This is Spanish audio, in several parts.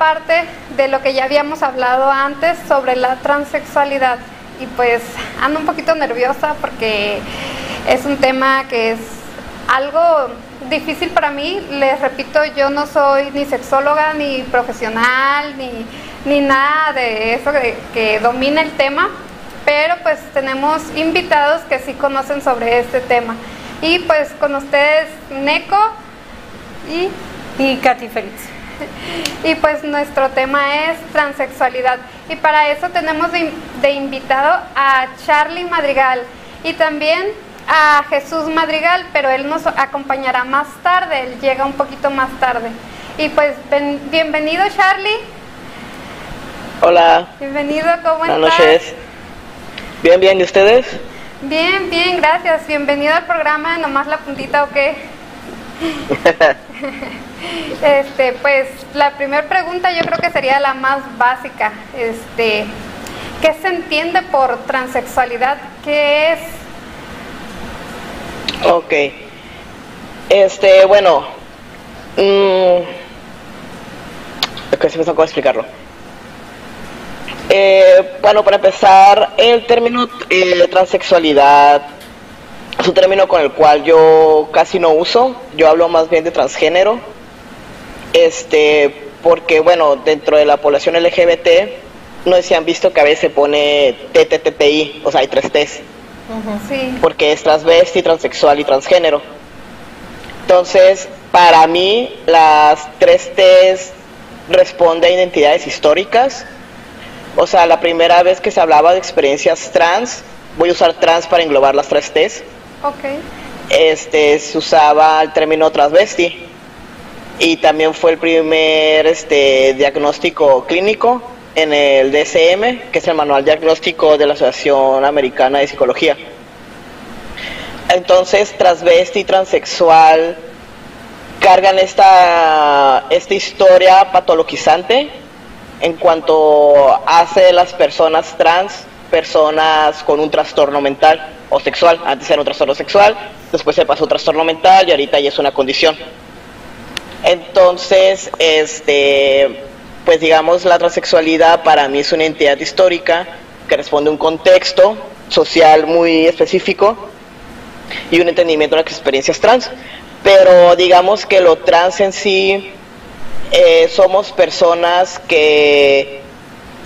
Parte de lo que ya habíamos hablado antes sobre la transexualidad. Y pues ando un poquito nerviosa porque es un tema que es algo difícil para mí. Les repito, yo no soy ni sexóloga, ni profesional, ni, ni nada de eso que, que domina el tema pero pues tenemos invitados que sí conocen sobre este tema. Y pues con ustedes Neko y, Y Katy Félix. y pues nuestro tema es transexualidad. Y para eso tenemos de, de invitado a Charlie Madrigal y también a Jesús Madrigal, pero él nos acompañará más tarde, él llega un poquito más tarde. Y pues ven- bienvenido Charlie, Hola, bienvenido, ¿cómo buenas estás? noches. Bien, bien, ¿y ustedes? Bien, bien, gracias. Bienvenido al programa, nomás la puntita o qué. Este, pues la primera pregunta yo creo que sería la más básica. Este, ¿qué se entiende por transexualidad? ¿Qué es? ok. Este, bueno. Mmm, ok, se me cómo explicarlo. Eh, bueno, para empezar, el término eh, transexualidad es un término con el cual yo casi no uso. Yo hablo más bien de transgénero. Este, porque, bueno, dentro de la población LGBT, no sé si han visto que a veces se pone TTTI, o sea, hay tres T's. Sí. porque es transvesti, transexual y transgénero. Entonces, para mí, las tres T's responden a identidades históricas. O sea, la primera vez que se hablaba de experiencias trans, voy a usar trans para englobar las tres T's, Ok. este, se usaba el término transvesti. Y también fue el primer este, diagnóstico clínico en el DSM, que es el Manual Diagnóstico de la Asociación Americana de Psicología. Entonces, transvesti y transexual cargan esta, esta historia patologizante en cuanto hace de las personas trans personas con un trastorno mental o sexual. Antes era un trastorno sexual, después se pasó a un trastorno mental y ahorita ya es una condición. Entonces, este, pues digamos, la transexualidad para mí es una entidad histórica que responde a un contexto social muy específico y un entendimiento de las experiencias trans. Pero digamos que lo trans en sí eh, somos personas que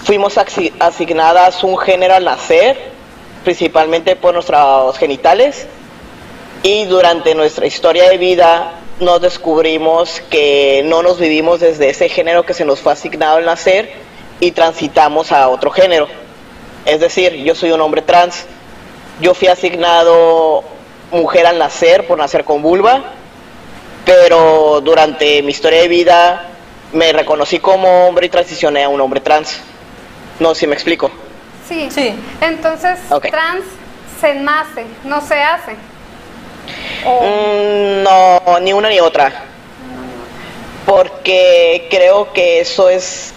fuimos asignadas un género al nacer, principalmente por nuestros genitales, y durante nuestra historia de vida nos descubrimos que no nos vivimos desde ese género que se nos fue asignado al nacer y transitamos a otro género. Es decir, yo soy un hombre trans, yo fui asignado mujer al nacer por nacer con vulva, pero durante mi historia de vida me reconocí como hombre y transicioné a un hombre trans. No sé si me explico. Sí. Sí. Entonces, trans se nace, no se hace. Mm, no, ni una ni otra. Porque creo que eso es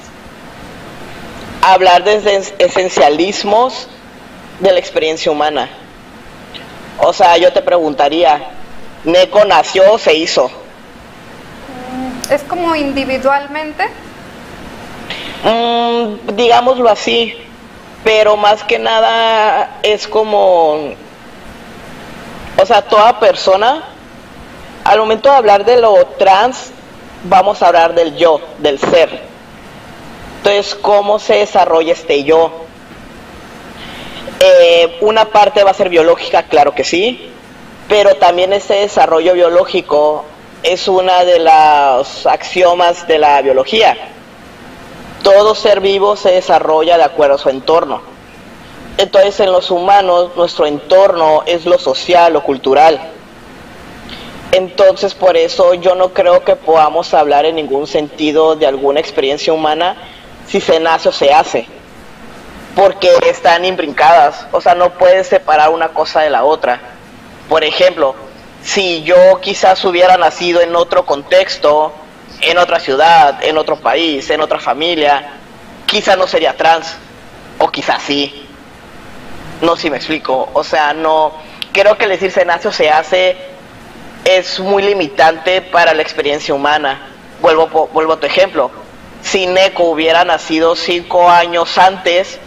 hablar desde es- esencialismos de la experiencia humana. O sea, yo te preguntaría, ¿Neko nació o se hizo? ¿Es como individualmente? Mm, digámoslo así, pero más que nada es como, o sea, toda persona, al momento de hablar de lo trans, vamos a hablar del yo, del ser. Entonces, ¿cómo se desarrolla este yo? Eh, una parte va a ser biológica, claro que sí, pero también ese desarrollo biológico es una de las axiomas de la biología. Todo ser vivo se desarrolla de acuerdo a su entorno. Entonces en los humanos nuestro entorno es lo social, lo cultural. Entonces por eso yo no creo que podamos hablar en ningún sentido de alguna experiencia humana si se nace o se hace. Porque están imbrincadas. O sea, no puedes separar una cosa de la otra. Por ejemplo, si yo quizás hubiera nacido en otro contexto, en otra ciudad, en otro país, en otra familia, quizás no sería trans, o quizás sí. No si me explico. O sea, no. Creo que el decir se nace o se hace es muy limitante para la experiencia humana. Vuelvo, vuelvo a tu ejemplo. Si Neko hubiera nacido cinco años antes,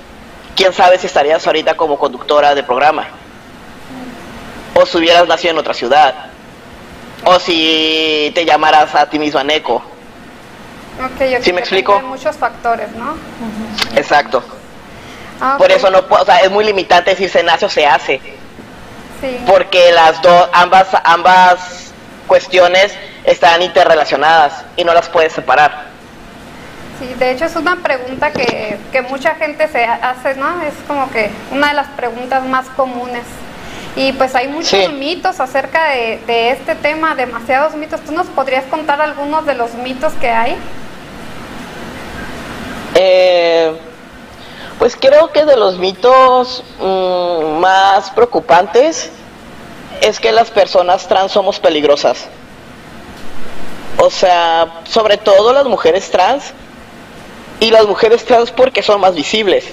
quién sabe si estarías ahorita como conductora de programa o si hubieras nacido en otra ciudad, o si te llamaras a ti misma Neko. Ok, ¿Sí me explico? Hay muchos factores, ¿no? Exacto. Ah, Por eso no puedo, o sea, es muy limitante decir se nace o se hace, Sí. porque las dos, ambas, ambas cuestiones están interrelacionadas y no las puedes separar. Sí, de hecho es una pregunta que, que mucha gente se hace, ¿no? Es como que una de las preguntas más comunes. Y pues hay muchos Sí. mitos acerca de, de este tema, demasiados mitos. ¿Tú nos podrías contar algunos de los mitos que hay? Eh, pues creo que de los mitos mm, más preocupantes es que las personas trans somos peligrosas. O sea, sobre todo las mujeres trans y las mujeres trans porque son más visibles.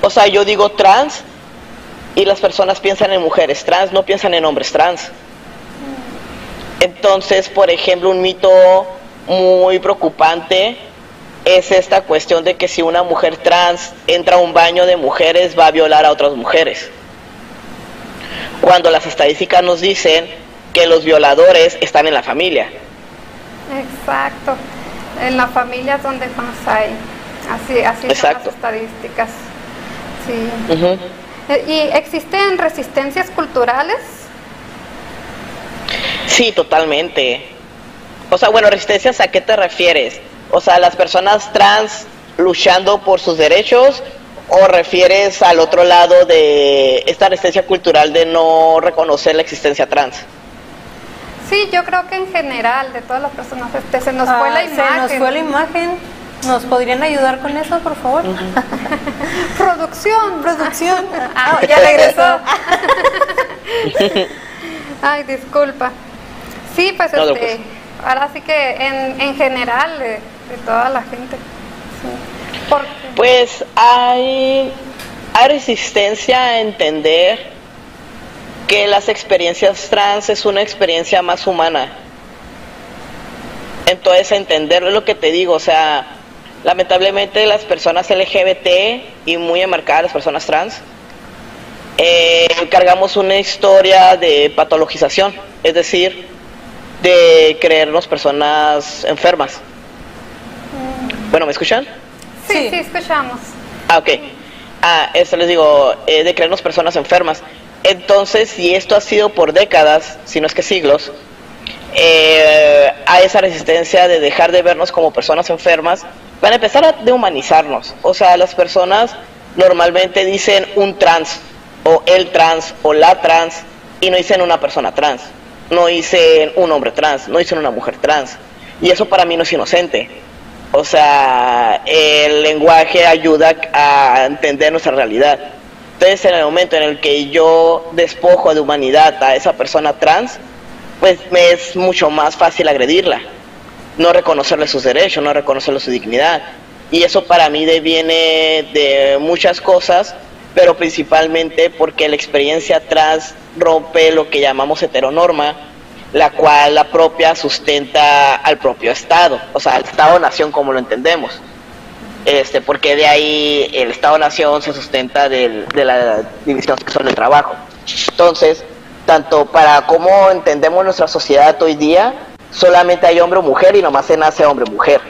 O sea, yo digo trans y las personas piensan en mujeres trans, no piensan en hombres trans. Entonces, por ejemplo, un mito muy preocupante es esta cuestión de que si una mujer trans entra a un baño de mujeres va a violar a otras mujeres. Cuando las estadísticas nos dicen que los violadores están en la familia. Exacto. En la familia es donde más hay. Así, así son las estadísticas. Sí. ¿Y existen resistencias culturales? Sí, totalmente. O sea, bueno, resistencias, ¿a qué te refieres? O sea, las personas trans luchando por sus derechos o refieres al otro lado de esta resistencia cultural de no reconocer la existencia trans? Sí, yo creo que en general, de todas las personas, este, se nos fue Ah, la imagen. Se nos fue la imagen. ¿Nos podrían ayudar con eso, por favor? Producción. Producción. Ah, ya regresó. Ay, disculpa. Sí, pues No, este, pues. ahora sí que en, en general de, de toda la gente. Pues hay, hay resistencia a entender que las experiencias trans es una experiencia más humana. Entonces, entender lo que te digo, o sea, lamentablemente las personas LGBT y muy enmarcadas las personas trans, eh, cargamos una historia de patologización, es decir, de creernos personas enfermas. Bueno, ¿me escuchan? sí, sí, Sí. escuchamos. Ah, ok. Ah, esto les digo, eh, de creernos personas enfermas. Entonces, si esto ha sido por décadas, si no es que siglos, eh, a esa resistencia de dejar de vernos como personas enfermas, van a empezar a dehumanizarnos. O sea, las personas normalmente dicen un trans, o el trans, o la trans, y no dicen una persona trans, no dicen un hombre trans, no dicen una mujer trans. Y eso para mí no es inocente. O sea, el lenguaje ayuda a entender nuestra realidad. Entonces, en el momento en el que yo despojo de humanidad a esa persona trans, pues me es mucho más fácil agredirla, no reconocerle sus derechos, no reconocerle su dignidad. Y eso para mí deviene de muchas cosas, pero principalmente porque la experiencia trans rompe lo que llamamos heteronorma, la cual la propia sustenta al propio Estado, o sea, al Estado-nación como lo entendemos. Este, porque de ahí el Estado-nación se sustenta de la división sexual del trabajo. Entonces, tanto para cómo entendemos nuestra sociedad hoy día, solamente hay hombre o mujer y nomás se nace hombre o mujer.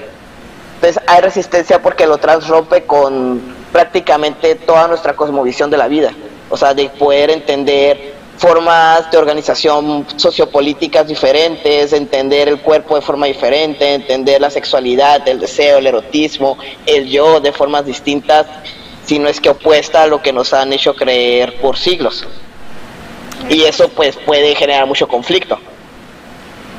Entonces hay resistencia porque lo transrompe con prácticamente toda nuestra cosmovisión de la vida. O sea, de poder entender formas de organización sociopolíticas diferentes, entender el cuerpo de forma diferente, entender la sexualidad, el deseo, el erotismo, el yo de formas distintas, si no es que opuesta a lo que nos han hecho creer por siglos. Y eso pues puede generar mucho conflicto.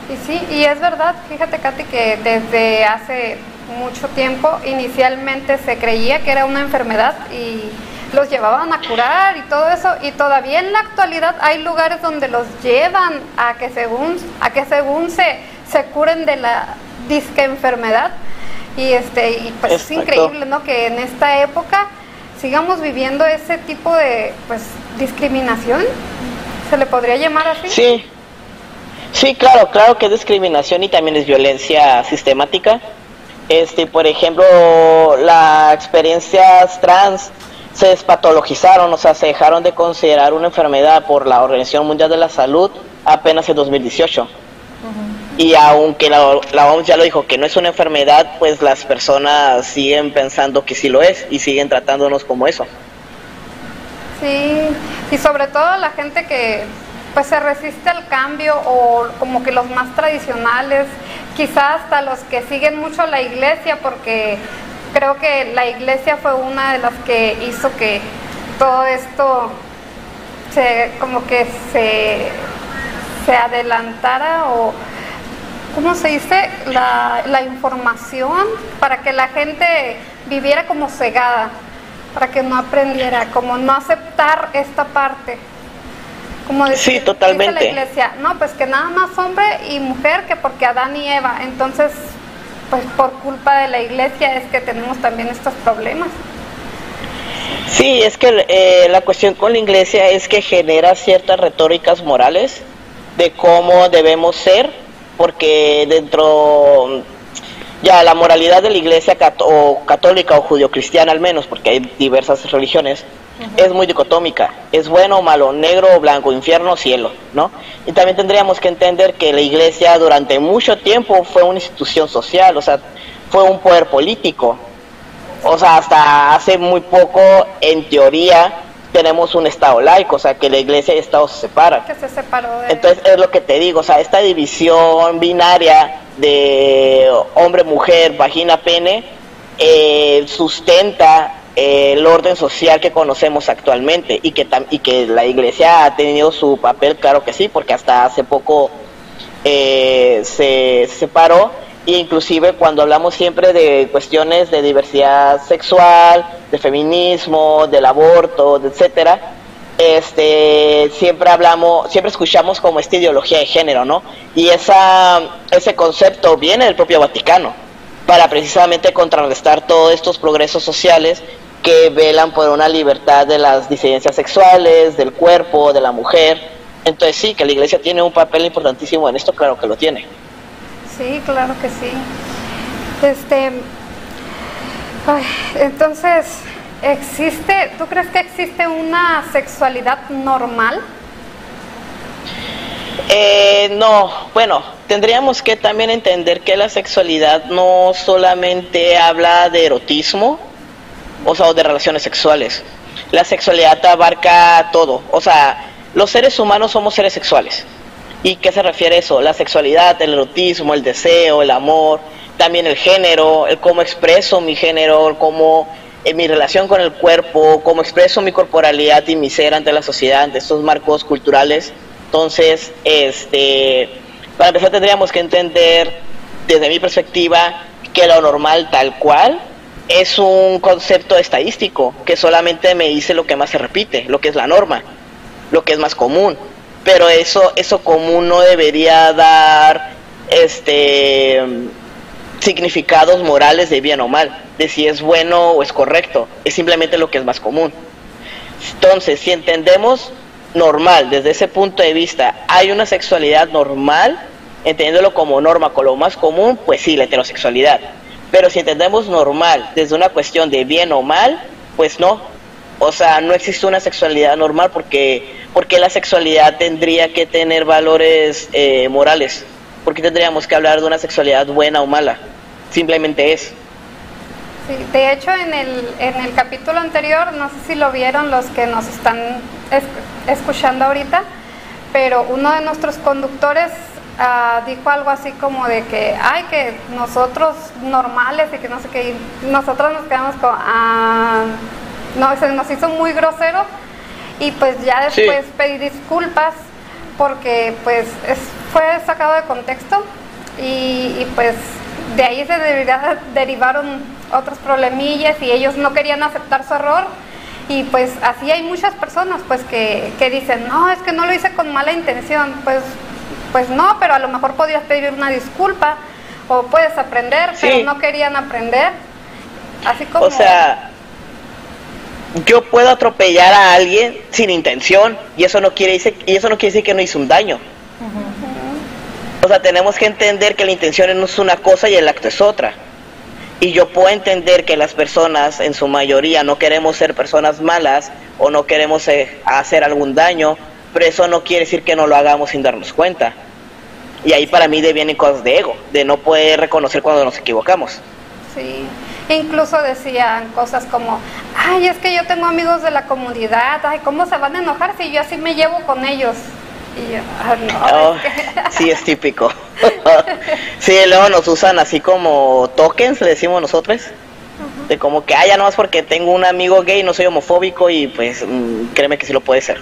Y sí, y es verdad, fíjate Katy que desde hace mucho tiempo inicialmente se creía que era una enfermedad y los llevaban a curar y todo eso y todavía en la actualidad hay lugares donde los llevan a que según a que según se, se curen de la disque enfermedad. Y este y pues es increíble no que en esta época sigamos viviendo ese tipo de pues discriminación se le podría llamar así sí. Sí, claro, claro que es discriminación y también es violencia sistemática. Este, por ejemplo, las experiencias trans se despatologizaron, o sea, se dejaron de considerar una enfermedad por la Organización Mundial de la Salud apenas en 2018. Y aunque la, la OMS ya lo dijo que no es una enfermedad, pues las personas siguen pensando que sí lo es y siguen tratándonos como eso. Sí, y sobre todo la gente que pues se resiste al cambio o como que los más tradicionales, quizás hasta los que siguen mucho la iglesia, porque creo que la iglesia fue una de las que hizo que todo esto se como que se, se adelantara o ¿cómo se dice? La, la información para que la gente viviera como cegada, para que no aprendiera, como no aceptar esta parte. Como sí, totalmente. la iglesia, no, pues que nada más hombre y mujer que porque Adán y Eva. Entonces, pues por culpa de la iglesia es que tenemos también estos problemas. Sí, es que eh, la cuestión con la iglesia es que genera ciertas retóricas morales de cómo debemos ser, porque dentro ya la moralidad de la iglesia católica o judio-cristiana al menos, porque hay diversas religiones, es muy dicotómica, es bueno o malo, negro o blanco, infierno o cielo, ¿no? Y también tendríamos que entender que la iglesia durante mucho tiempo fue una institución social, o sea, fue un poder político. O sea, hasta hace muy poco, en teoría, tenemos un Estado laico, o sea, que la iglesia y el Estado se separan. Que se separó Entonces, es lo que te digo, o sea, esta división binaria de hombre, mujer, vagina, pene, eh, sustenta el orden social que conocemos actualmente y que, y que la iglesia ha tenido su papel, claro que sí, porque hasta hace poco eh, se, separó e inclusive cuando hablamos siempre de cuestiones de diversidad sexual, de feminismo, del aborto, etcétera, este siempre hablamos, siempre escuchamos como esta ideología de género, ¿no? Y esa ese concepto viene del propio Vaticano para precisamente contrarrestar todos estos progresos sociales que velan por una libertad de las disidencias sexuales, del cuerpo, de la mujer. Entonces sí, que la iglesia tiene un papel importantísimo en esto, claro que lo tiene. Sí, claro que sí. Este, entonces, ¿existe, tú crees que existe una sexualidad normal? Eh, no, bueno, tendríamos que también entender que la sexualidad no solamente habla de erotismo, o sea, de relaciones sexuales. La sexualidad abarca todo, o sea, los seres humanos somos seres sexuales. ¿Y qué se refiere eso? La sexualidad, el erotismo, el deseo, el amor, también el género, el cómo expreso mi género, cómo en mi relación con el cuerpo, cómo expreso mi corporalidad y mi ser ante la sociedad, ante estos marcos culturales. Entonces, este, para empezar tendríamos que entender, desde mi perspectiva, que lo normal tal cual es un concepto estadístico que solamente me dice lo que más se repite, lo que es la norma, lo que es más común. Pero eso, eso común no debería dar este significados morales de bien o mal, de si es bueno o es correcto, es simplemente lo que es más común. Entonces, si entendemos normal, desde ese punto de vista, hay una sexualidad normal, entendiéndolo como norma, con lo más común, pues sí, la heterosexualidad. Pero si entendemos normal desde una cuestión de bien o mal, pues no. O sea, no existe una sexualidad normal porque, porque la sexualidad tendría que tener valores eh, morales. porque tendríamos que hablar de una sexualidad buena o mala? Simplemente es. Sí, de hecho, en el, en el capítulo anterior, no sé si lo vieron los que nos están es- escuchando ahorita, pero uno de nuestros conductores ah, dijo algo así como de que, ay, que nosotros normales y que no sé qué, y nosotros nos quedamos con, ah, no, se nos hizo muy grosero y pues ya Sí. después pedí disculpas porque pues es- fue sacado de contexto y, y, pues de ahí se deriva- derivaron otros problemillas y ellos no querían aceptar su error. Y pues así hay muchas personas pues que, que dicen no es que no lo hice con mala intención pues pues no pero a lo mejor podías pedir una disculpa o puedes aprender Sí. pero no querían aprender así como O sea, yo puedo atropellar a alguien sin intención y eso no quiere decir, y eso no quiere decir que no hice un daño. O sea, tenemos que entender que la intención no es una cosa y el acto es otra. Y yo puedo entender que las personas, en su mayoría, no queremos ser personas malas o no queremos eh, hacer algún daño, pero eso no quiere decir que no lo hagamos sin darnos cuenta. Y ahí para mí vienen cosas de ego, de no poder reconocer cuando nos equivocamos. Sí, incluso decían cosas como, ay, es que yo tengo amigos de la comunidad, ay, ¿cómo se van a enojar si yo así me llevo con ellos? Y yo, "Ah, no, Oh, es que- sí, es típico. sí, luego nos usan así como tokens, le decimos nosotros. De como que, ah, ya no más porque tengo un amigo gay, no soy homofóbico y pues mm, créeme que sí lo puede ser.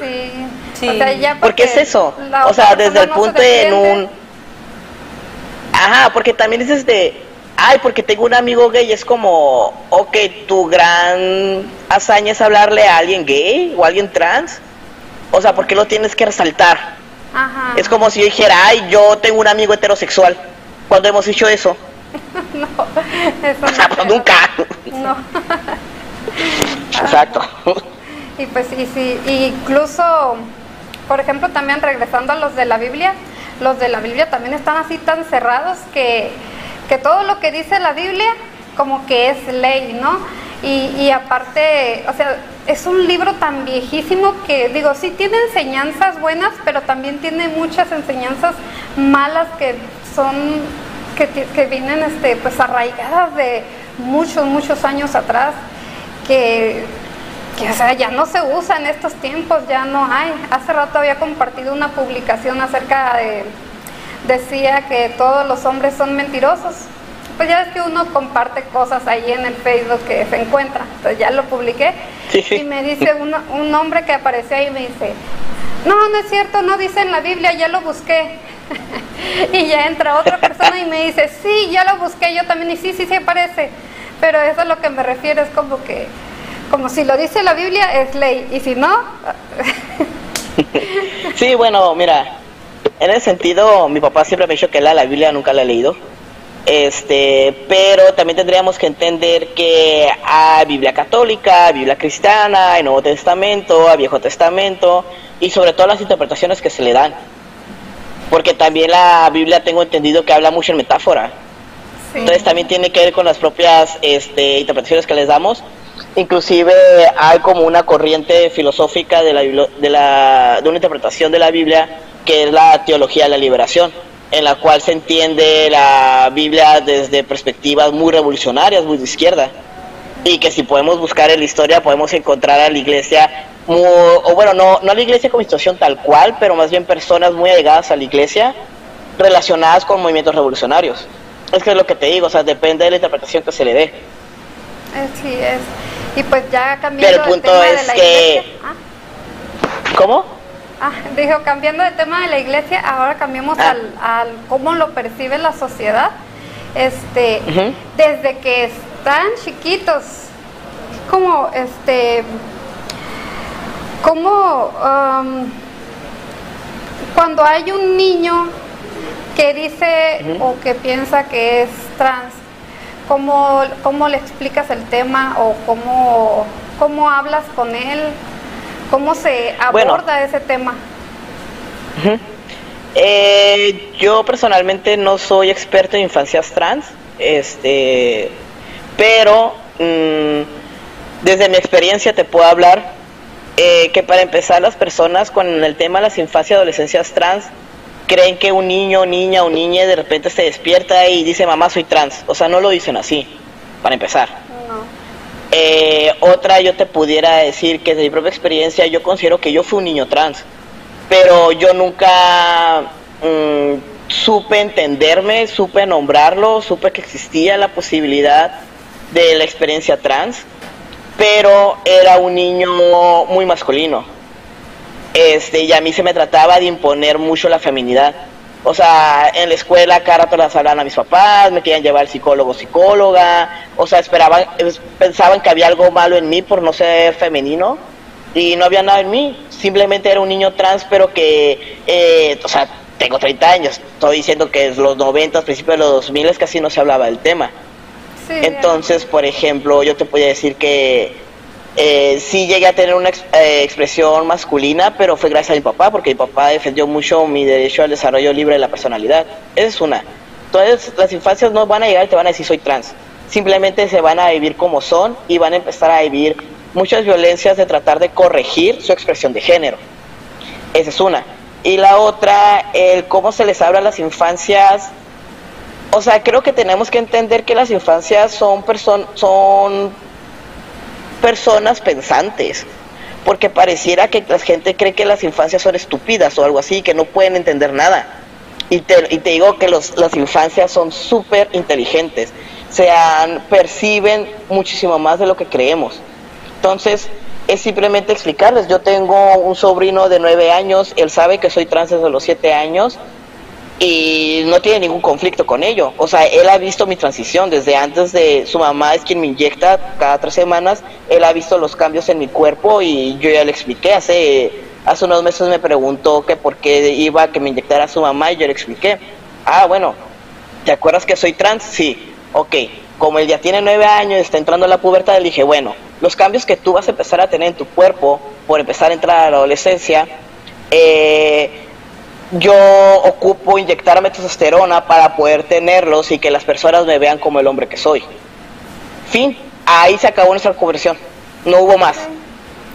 Sí, Sí. o sea, ya porque es eso. O sea, desde el no se punto de en un... Ajá, porque también dices de, ay, porque tengo un amigo gay, es como, ok, tu gran hazaña es hablarle a alguien gay o a alguien trans. O sea, ¿por qué lo tienes que resaltar? Ajá. Es como si yo dijera, ay, yo tengo un amigo heterosexual. ¿Cuándo hemos dicho eso? no, eso O sea, no, pues nunca. No. Exacto. Y pues, y y incluso, por ejemplo, también regresando a los de la Biblia, los de la Biblia también están así tan cerrados que, que todo lo que dice la Biblia como que es ley, ¿no? Y, aparte, o sea, es un libro tan viejísimo que, digo, sí tiene enseñanzas buenas, pero también tiene muchas enseñanzas malas que son, que, que vienen, este, pues arraigadas de muchos, muchos años atrás, que que o sea, ya no se usa en estos tiempos, ya no hay. Hace rato había compartido una publicación acerca de, decía que todos los hombres son mentirosos. Pues ya es que uno comparte cosas ahí en el Facebook que se encuentra, entonces ya lo publiqué Sí, sí. y me dice uno- un hombre que apareció ahí y me dice, no, no es cierto, no dice en la Biblia, ya lo busqué. y ya entra otra persona y me dice, sí, ya lo busqué yo también y sí, sí, sí aparece. Pero eso es lo que me refiero, es como que, como si lo dice la Biblia, es ley, y si no, Sí, bueno, mira, en ese sentido, mi papá siempre me ha dicho que la, la Biblia nunca la he leído. Este, pero también tendríamos que entender que hay Biblia católica, Biblia cristiana, hay Nuevo Testamento, hay Viejo Testamento y sobre todo las interpretaciones que se le dan. Porque también la Biblia tengo entendido que habla mucho en metáfora. sí. Entonces también tiene que ver con las propias este, interpretaciones que les damos. Inclusive hay como una corriente filosófica de, la, de, la, de una interpretación de la Biblia que es la teología de la liberación, en la cual se entiende la Biblia desde perspectivas muy revolucionarias, muy de izquierda. Y que si podemos buscar en la historia podemos encontrar a la iglesia, o bueno, no, no a la iglesia como institución tal cual, pero más bien personas muy allegadas a la iglesia relacionadas con movimientos revolucionarios. Es que es lo que te digo, o sea, depende de la interpretación que se le dé. Así es. Y pues ya cambiando Pero el punto tema de la que- iglesia. Ah, ¿Cómo? ah, dijo, cambiando de tema de la iglesia, ahora cambiamos Ah. al, al cómo lo percibe la sociedad. Este, desde que están chiquitos, como este, como um, cuando hay un niño que dice o que piensa que es trans, ¿cómo, cómo le explicas el tema o cómo, cómo hablas con él? ¿Cómo se Bueno. aborda ese tema? Eh, yo personalmente no soy experto en infancias trans, este, pero mm, desde mi experiencia te puedo hablar eh, que para empezar las personas con el tema de las infancias y adolescencias trans creen que un niño, niña o niña de repente se despierta y dice mamá soy trans, o sea no lo dicen así, para empezar. No. Eh, otra, yo te pudiera decir que de mi propia experiencia, yo considero que yo fui un niño trans, pero yo nunca mm, supe entenderme, supe nombrarlo, supe que existía la posibilidad de la experiencia trans, pero era un niño muy masculino. Este, y a mí se me trataba de imponer mucho la feminidad. O sea, en la escuela cada rato las hablaban a mis papás, me querían llevar al psicólogo, psicóloga, o sea, esperaban, es- pensaban que había algo malo en mí por no ser femenino y no había nada en mí, simplemente era un niño trans, pero que, eh, o sea, tengo 30 años, estoy diciendo que en los 90, principios de los 2000 casi no se hablaba del tema. Sí, Entonces, por ejemplo, yo te podía decir que eh, sí llegué a tener una eh, expresión masculina, pero fue gracias a mi papá, porque mi papá defendió mucho mi derecho al desarrollo libre de la personalidad. Esa es una. Entonces, las infancias no van a llegar y te van a decir soy trans. Simplemente se van a vivir como son y van a empezar a vivir muchas violencias de tratar de corregir su expresión de género. Esa es una. Y la otra, el cómo se les habla a las infancias o sea, creo que tenemos que entender que las infancias son, person son personas pensantes, porque pareciera que la gente cree que las infancias son estúpidas o algo así, que no pueden entender nada. Y te, y te digo que los, las infancias son súper inteligentes, se perciben muchísimo más de lo que creemos. Entonces, es simplemente explicarles, yo tengo un sobrino de nueve años, él sabe que soy trans desde los siete años, y no tiene ningún conflicto con ello. O sea, él ha visto mi transición desde antes de su mamá es quien me inyecta cada tres semanas. Él ha visto los cambios en mi cuerpo y yo ya le expliqué. Hace hace unos meses me preguntó que por qué iba a que me inyectara su mamá y yo le expliqué. Ah, bueno, ¿te acuerdas que soy trans? Sí, ok. Como él ya tiene nueve años, está entrando a la pubertad, le dije, bueno, los cambios que tú vas a empezar a tener en tu cuerpo por empezar a entrar a la adolescencia, eh, yo ocupo inyectarme testosterona para poder tenerlos y que las personas me vean como el hombre que soy. Fin, ahí se acabó nuestra conversión. No hubo más.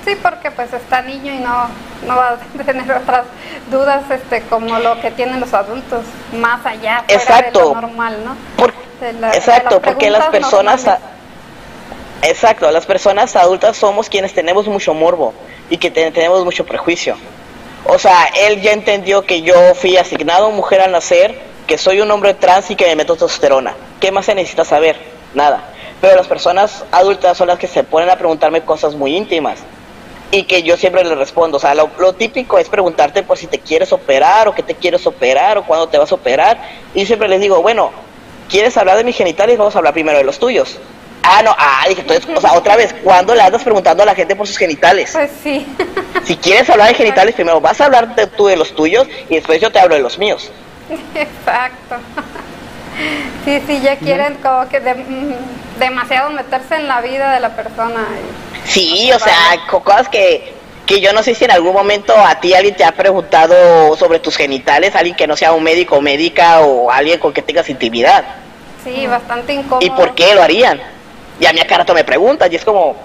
Sí, porque pues está niño y no, no va a tener otras dudas este como lo que tienen los adultos, más allá fuera de Exacto. lo normal, ¿no? Por- De la- de exacto, las porque las personas... a- exacto, las personas adultas somos quienes tenemos mucho morbo y que te- tenemos mucho prejuicio. O sea, él ya entendió que yo fui asignado mujer al nacer, que soy un hombre trans y que me meto testosterona. ¿Qué más se necesita saber? Nada. Pero las personas adultas son las que se ponen a preguntarme cosas muy íntimas y que yo siempre les respondo. O sea, lo, típico es preguntarte por si te quieres operar o qué te quieres operar o cuándo te vas a operar. Y siempre les digo, bueno, ¿quieres hablar de mis genitales? Vamos a hablar primero de los tuyos. Ah, no, ah, dije, entonces, o sea, otra vez, ¿cuándo le andas preguntando a la gente por sus genitales? Pues sí. Si quieres hablar de genitales, primero vas a hablar de, tú de los tuyos y después yo te hablo de los míos. Exacto. Sí, sí, ya quieren como que de- demasiado meterse en la vida de la persona. Sí, o sea, co- cosas que, que yo no sé si en algún momento a ti alguien te ha preguntado sobre tus genitales, alguien que no sea un médico o médica o alguien con que tengas intimidad. Sí, bastante incómodo. ¿Y por qué lo harían? Y a mí a cada rato me preguntan y es como...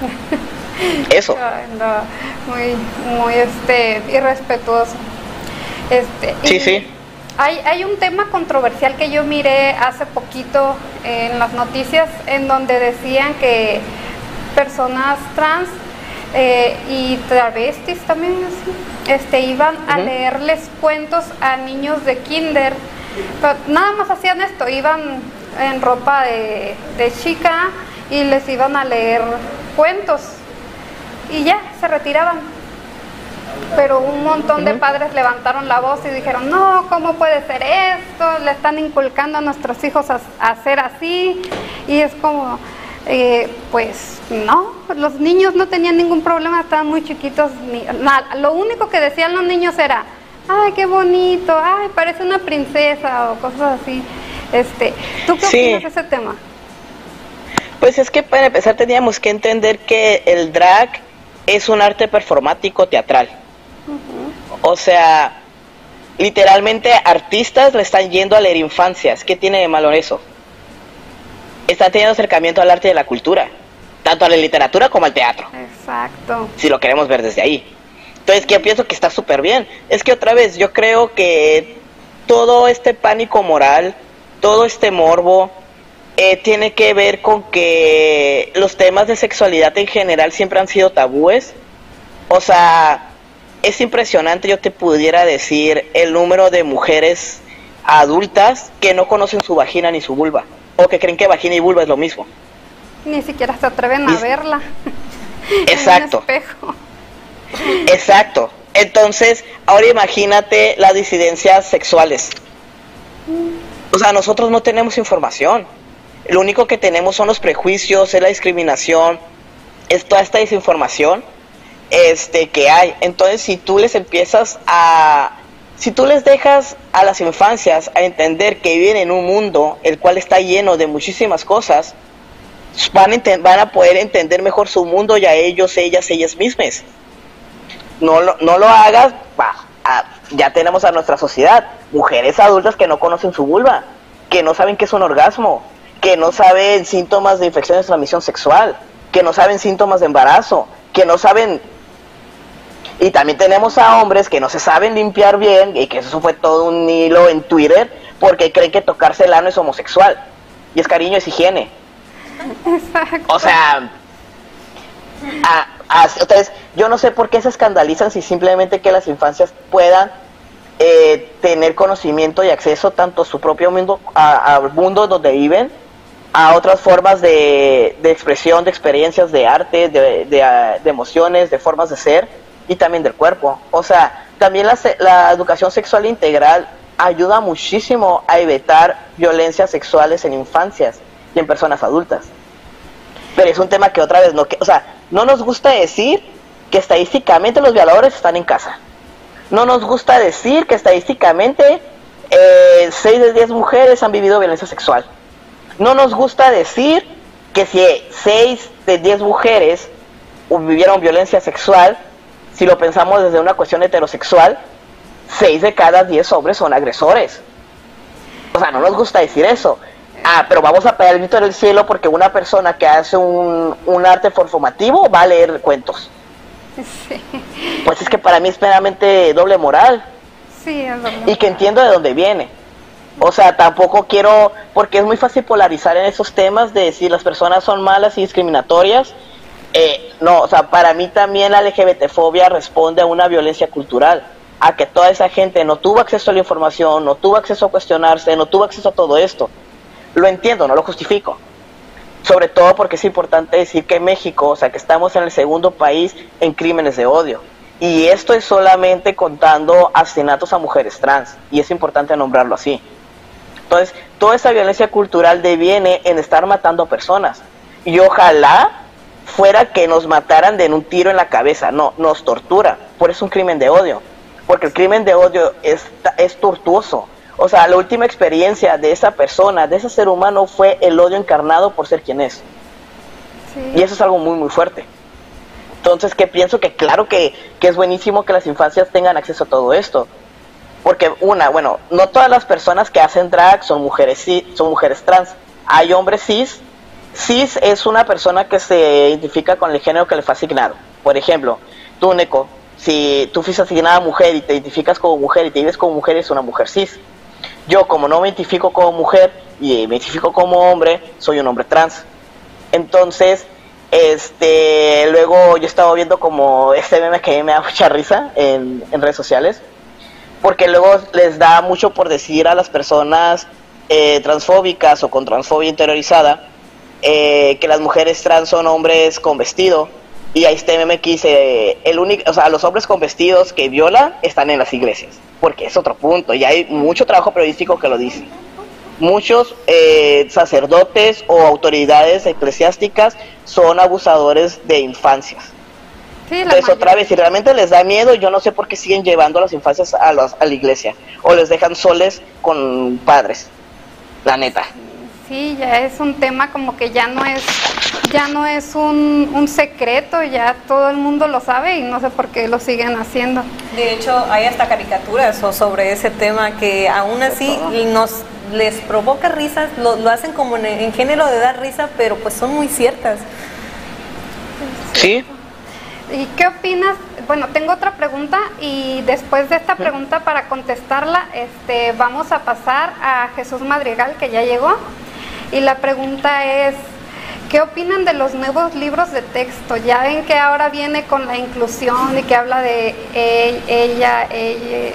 Eso. No, muy, muy este, irrespetuoso. Este, Sí, sí. Hay, hay un tema controversial que yo miré hace poquito en las noticias en donde decían que personas trans eh, y travestis también así, este, iban a leerles cuentos a niños de kinder. Pero nada más hacían esto, iban en ropa de, de chica y les iban a leer cuentos y ya se retiraban. Pero un montón de padres levantaron la voz y dijeron, no, ¿cómo puede ser esto? Le están inculcando a nuestros hijos a, a hacer así. Y es como, eh, pues no, los niños no tenían ningún problema, estaban muy chiquitos. ni- na- lo único que decían los niños era, ay, qué bonito, ay, parece una princesa o cosas así. Este, ¿Tú qué Sí. opinas de ese tema? Pues es que para empezar teníamos que entender que el drag es un arte performático teatral. O sea, literalmente artistas le están yendo a leer infancias. ¿Qué tiene de malo eso? Están teniendo acercamiento al arte y a la cultura, tanto a la literatura como al teatro. Exacto. Si lo queremos ver desde ahí. Entonces, que yo pienso que está súper bien. Es que otra vez, yo creo que todo este pánico moral, todo este morbo, eh, tiene que ver con que los temas de sexualidad en general siempre han sido tabúes. O sea, es impresionante, yo te pudiera decir, el número de mujeres adultas que no conocen su vagina ni su vulva, o que creen que vagina y vulva es lo mismo. Ni siquiera se atreven a Y- verla. Exacto. En espejo. Exacto. Entonces, ahora imagínate las disidencias sexuales. O sea, nosotros no tenemos información. Lo único que tenemos son los prejuicios, es la discriminación, es toda esta desinformación este, que hay. Entonces, si tú les empiezas a... Si tú les dejas a las infancias a entender que viven en un mundo el cual está lleno de muchísimas cosas, van a, van a poder entender mejor su mundo y a ellos, ellas, ellas mismas no lo, no lo hagas, va, a- ya tenemos a nuestra sociedad, mujeres adultas que no conocen su vulva, que no saben qué es un orgasmo, que no saben síntomas de infección de transmisión sexual, que no saben síntomas de embarazo, que no saben... Y también tenemos a hombres que no se saben limpiar bien, y que eso fue todo un hilo en Twitter, porque creen que tocarse el ano es homosexual. Y es cariño, es higiene. Exacto. O sea, a- a- entonces yo no sé por qué se escandalizan si simplemente que las infancias puedan eh, tener conocimiento y acceso tanto a su propio mundo, al mundo donde viven, a otras formas de, de expresión, de experiencias, de arte, de, de, ah, de emociones, de formas de ser y también del cuerpo. O sea, también la, la educación sexual integral ayuda muchísimo a evitar violencias sexuales en infancias y en personas adultas. Pero es un tema que otra vez no, que, o sea, no nos gusta decir que estadísticamente los violadores están en casa. No nos gusta decir que estadísticamente eh, 6 de 10 mujeres han vivido violencia sexual. No nos gusta decir que si 6 de 10 mujeres vivieron violencia sexual, si lo pensamos desde una cuestión heterosexual, 6 de cada 10 hombres son agresores. O sea, no nos gusta decir eso. Ah, pero vamos a pegar el grito en el cielo porque una persona que hace un, un arte performativo va a leer cuentos. Sí, Pues es que para mí es meramente doble moral sí, es verdad. y que entiendo de dónde viene. O sea, tampoco quiero, porque es muy fácil polarizar en esos temas de decir las personas son malas y discriminatorias. Eh, no, o sea, para mí también la LGBTfobia responde a una violencia cultural, a que toda esa gente no tuvo acceso a la información, no tuvo acceso a cuestionarse, no tuvo acceso a todo esto. Lo entiendo, no lo justifico. Sobre todo porque es importante decir que México, o sea, que estamos en el segundo país en crímenes de odio. Y esto es solamente contando asesinatos a mujeres trans. Y es importante nombrarlo así. Entonces, toda esa violencia cultural deviene en estar matando personas. Y ojalá fuera que nos mataran de un tiro en la cabeza. No, nos tortura. Por eso es un crimen de odio. Porque el crimen de odio es, es tortuoso. O sea, la última experiencia de esa persona, de ese ser humano, fue el odio encarnado por ser quien es. Sí. Y eso es algo muy, muy fuerte. Entonces, que pienso que claro que, que es buenísimo que las infancias tengan acceso a todo esto. Porque una, bueno, no todas las personas que hacen drag son mujeres cis- son mujeres trans. Hay hombres cis. Cis es una persona que se identifica con el género que le fue asignado. Por ejemplo, tú, Neko, si tú fuiste asignada mujer y te identificas como mujer y te vives como mujer, es una mujer cis. Yo, como no me identifico como mujer y me identifico como hombre, soy un hombre trans. Entonces, este, luego yo estaba viendo como este meme que me da mucha risa en, en redes sociales, porque luego les da mucho por decir a las personas eh, transfóbicas o con transfobia interiorizada eh, que las mujeres trans son hombres con vestido. Y ahí este meme que dice, el único, o sea, los hombres con vestidos que violan están en las iglesias, porque es otro punto, y hay mucho trabajo periodístico que lo dice muchos eh, sacerdotes o autoridades eclesiásticas son abusadores de infancias. Sí, Entonces, otra vez, si realmente les da miedo, yo no sé por qué siguen llevando a las infancias a, a la iglesia o les dejan soles con padres. La neta. Sí, ya es un tema como que ya no es ya no es un, un secreto, ya todo el mundo lo sabe y no sé por qué lo siguen haciendo. De hecho, hay hasta caricaturas o sobre ese tema que aún así nos les provoca risas, lo, lo hacen como en, en género de dar risa, pero pues son muy ciertas. Sí, ¿Y qué opinas? Bueno, tengo otra pregunta y después de esta pregunta para contestarla, este, vamos a pasar a Jesús Madrigal que ya llegó. Y la pregunta es, ¿qué opinan de los nuevos libros de texto? Ya ven que ahora viene con la inclusión y que habla de e- ella, ella,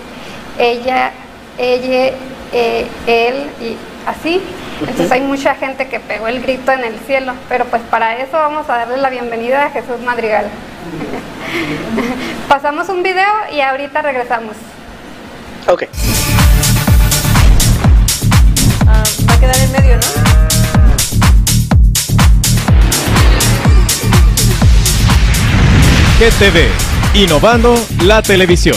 ella, ella, eh, él y así. Entonces hay mucha gente que pegó el grito en el cielo, pero pues para eso vamos a darle la bienvenida a Jesús Madrigal. Pasamos un video y ahorita regresamos. ok. Ah, va a quedar en medio, ¿no? GTV, innovando la televisión.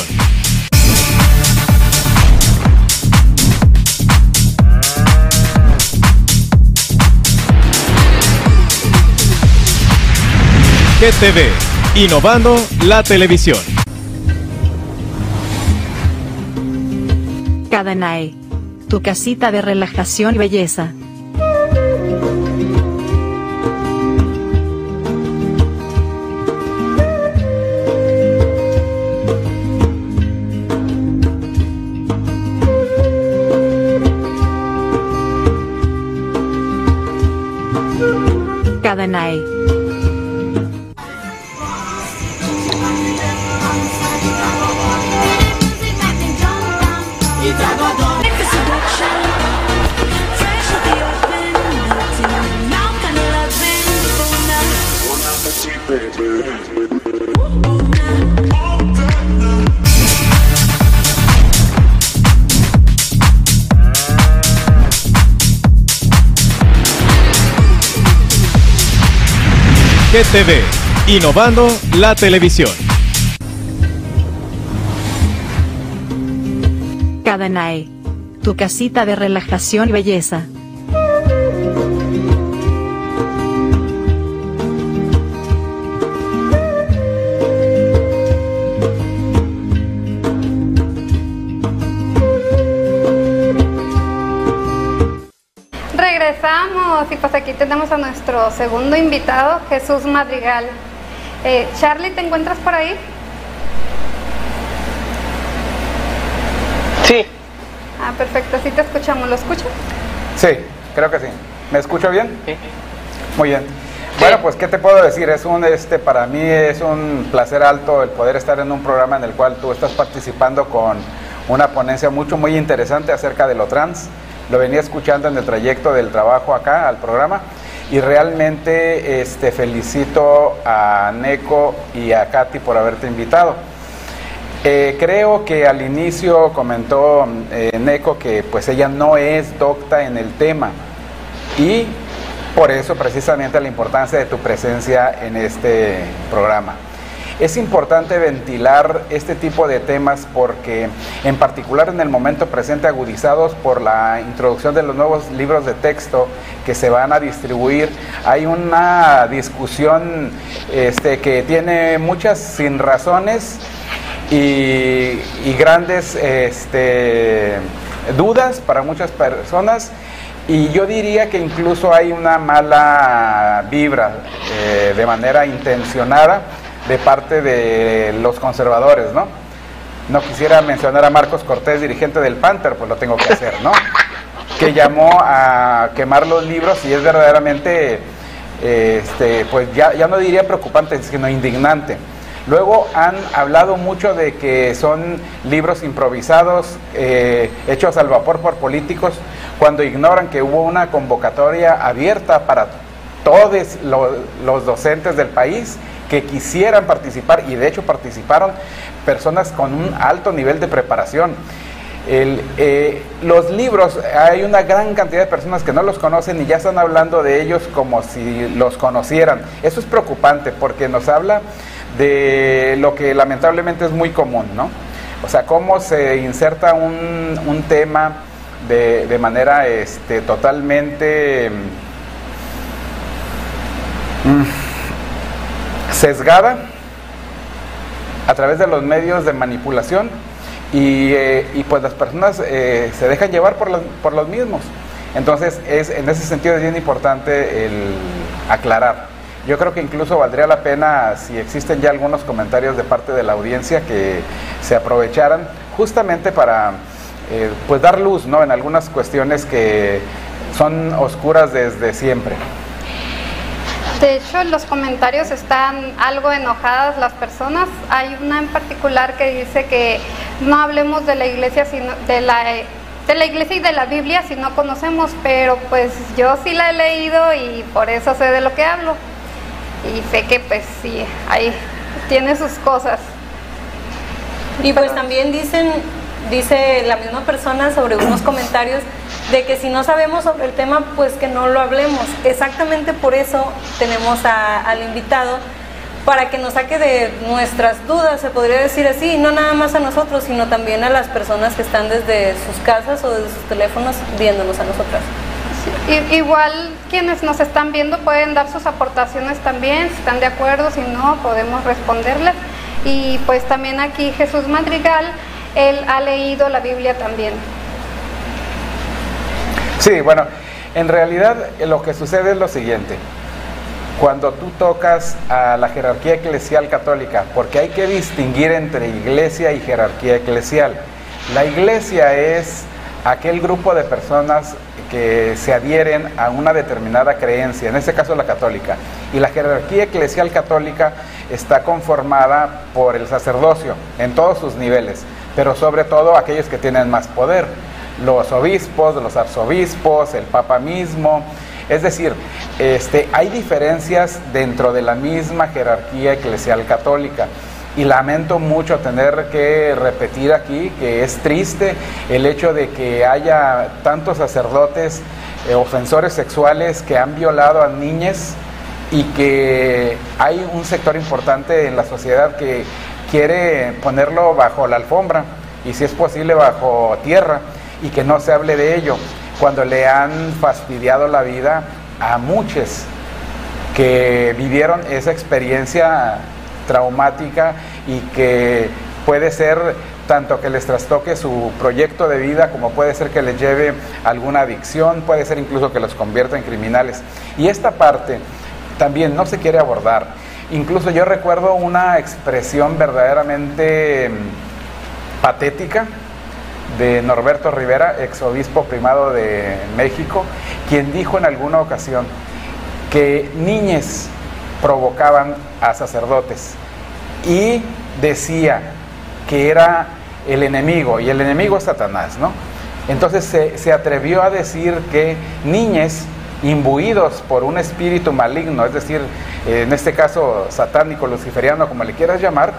GTV, innovando la televisión. Cadanae. Tu casita de relajación y belleza. Cadanae. GTV, innovando la televisión. Cadanae. Tu casita de relajación y belleza. Regresamos y pues aquí tenemos a nuestro segundo invitado, Jesús Madrigal. Eh, Charlie, ¿te encuentras por ahí? Sí, Ah, perfecto, sí te escuchamos. ¿Lo escuchas? Sí, creo que sí. ¿Me escucho bien? sí. Muy bien. Bueno, pues qué te puedo decir, es un este para mí es un placer alto el poder estar en un programa en el cual tú estás participando con una ponencia mucho muy interesante acerca de lo trans. Lo venía escuchando en el trayecto del trabajo acá al programa y realmente este felicito a Neko y a Katy por haberte invitado. Eh, creo que al inicio comentó eh, Neko que pues ella no es docta en el tema y por eso precisamente la importancia de tu presencia en este programa. Es importante ventilar este tipo de temas porque en particular en el momento presente agudizados por la introducción de los nuevos libros de texto que se van a distribuir, hay una discusión este, que tiene muchas sin razones y, grandes este, dudas para muchas personas. Y yo diría que incluso hay una mala vibra eh, de manera intencionada de parte de los conservadores, ¿no? No quisiera mencionar a Marcos Cortés, dirigente del Panther, pues lo tengo que hacer, ¿no? Que llamó a quemar los libros y es verdaderamente, este, pues ya, ya no diría preocupante, sino indignante. Luego han hablado mucho de que son libros improvisados, eh, hechos al vapor por políticos, cuando ignoran que hubo una convocatoria abierta para todos lo- los docentes del país que quisieran participar y de hecho participaron personas con un alto nivel de preparación. Eh, los libros, hay una gran cantidad de personas que no los conocen y ya están hablando de ellos como si los conocieran. Eso es preocupante porque nos habla de lo que lamentablemente es muy común, ¿no? O sea, cómo se inserta un, un tema de, de manera este, totalmente sesgada a través de los medios de manipulación y, eh, pues las personas eh, se dejan llevar por los, por los mismos. Entonces, es, en ese sentido es bien importante el aclarar. Yo creo que incluso valdría la pena si existen ya algunos comentarios de parte de la audiencia que se aprovecharan justamente para eh, pues dar luz ¿no? en algunas cuestiones que son oscuras desde siempre. De hecho, en los comentarios están algo enojadas las personas. Hay una en particular que dice que no hablemos de la iglesia, sino de la de la iglesia y de la Biblia si no conocemos, pero pues yo sí la he leído y por eso sé de lo que hablo. Y sé que pues sí, ahí tiene sus cosas. Y pues también dicen, dice la misma persona sobre unos comentarios de que si no sabemos sobre el tema, pues que no lo hablemos. Exactamente por eso tenemos al invitado para que nos saque de nuestras dudas, se podría decir así, no nada más a nosotros, sino también a las personas que están desde sus casas o desde sus teléfonos viéndonos a nosotras. igual quienes nos están viendo pueden dar sus aportaciones también, si están de acuerdo, si no, podemos responderles. Y pues también aquí Jesús Madrigal, él ha leído la Biblia también. Sí, bueno, en realidad lo que sucede es lo siguiente cuando tú tocas a la jerarquía eclesial católica, porque hay que distinguir entre iglesia y jerarquía eclesial. La iglesia es aquel grupo de personas que se adhieren a una determinada creencia, en este caso la católica. Y la jerarquía eclesial católica está conformada por el sacerdocio en todos sus niveles, pero sobre todo aquellos que tienen más poder, los obispos, los arzobispos, el papa mismo, es decir, este, hay diferencias dentro de la misma jerarquía eclesial católica. Y lamento mucho tener que repetir aquí que es triste el hecho de que haya tantos sacerdotes eh, ofensores sexuales que han violado a niñas y que hay un sector importante en la sociedad que quiere ponerlo bajo la alfombra y si es posible bajo tierra y que no se hable de ello cuando le han fastidiado la vida a muchos que vivieron esa experiencia traumática y que puede ser tanto que les trastoque su proyecto de vida como puede ser que les lleve alguna adicción, puede ser incluso que los convierta en criminales. Y esta parte también no se quiere abordar. Incluso yo recuerdo una expresión verdaderamente mm, patética de Norberto Rivera, ex obispo primado de México, quien dijo en alguna ocasión que niñes provocaban a sacerdotes y decía que era el enemigo, y el enemigo es Satanás, ¿no? Entonces se, se atrevió a decir que niñes imbuidos por un espíritu maligno, es decir, en este caso satánico, luciferiano, como le quieras llamar,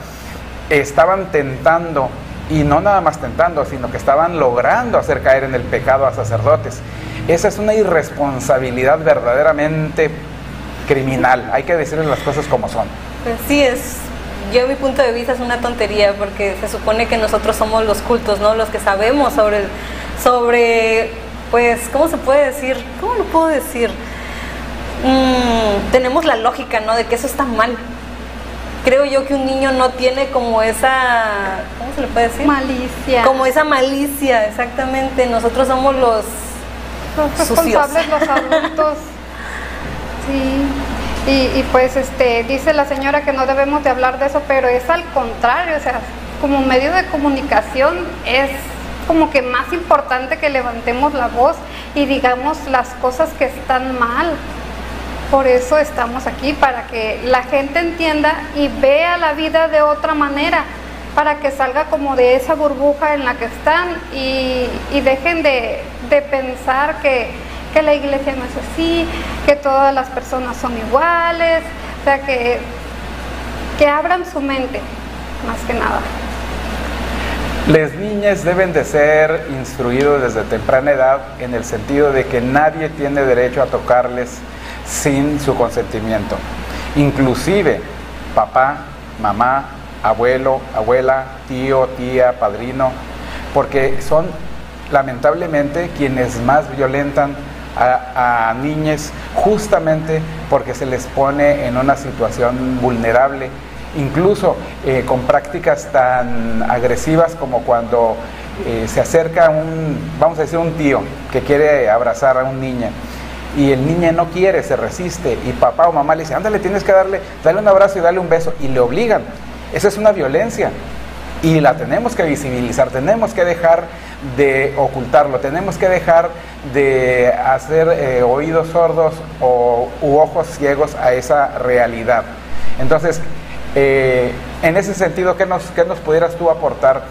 estaban tentando y no nada más tentando, sino que estaban logrando hacer caer en el pecado a sacerdotes. Esa es una irresponsabilidad verdaderamente criminal, hay que decirles las cosas como son. Pues sí, es, yo mi punto de vista es una tontería porque se supone que nosotros somos los cultos, ¿no? Los que sabemos sobre, sobre pues, ¿cómo se puede decir? ¿Cómo lo puedo decir? Mm, tenemos la lógica, ¿no? De que eso está mal, creo yo que un niño no tiene como esa, ¿cómo se le puede decir? Malicia. Como esa malicia, exactamente. Nosotros somos los, los responsables, los adultos. Sí. Y, y, pues este dice la señora que no debemos de hablar de eso, pero es al contrario, o sea, como medio de comunicación es como que más importante que levantemos la voz y digamos las cosas que están mal. Por eso estamos aquí, para que la gente entienda y vea la vida de otra manera, para que salga como de esa burbuja en la que están y, dejen de, pensar que, la iglesia no es así, que todas las personas son iguales, o sea, que, que abran su mente, más que nada. Las niñas deben de ser instruidos desde temprana edad en el sentido de que nadie tiene derecho a tocarles sin su consentimiento. Inclusive papá, mamá, abuelo, abuela, tío, tía, padrino, porque son lamentablemente quienes más violentan a, a niñas justamente porque se les pone en una situación vulnerable, incluso eh, con prácticas tan agresivas como cuando eh, se acerca un, vamos a decir, un tío que quiere abrazar a un niño y el niño no quiere, se resiste y papá o mamá le dice, ándale, tienes que darle, darle un abrazo y darle un beso y le obligan. Esa es una violencia y la tenemos que visibilizar, tenemos que dejar de ocultarlo, tenemos que dejar de hacer eh, oídos sordos o, u ojos ciegos a esa realidad. Entonces, eh, en ese sentido, ¿qué nos, ¿qué nos pudieras tú aportar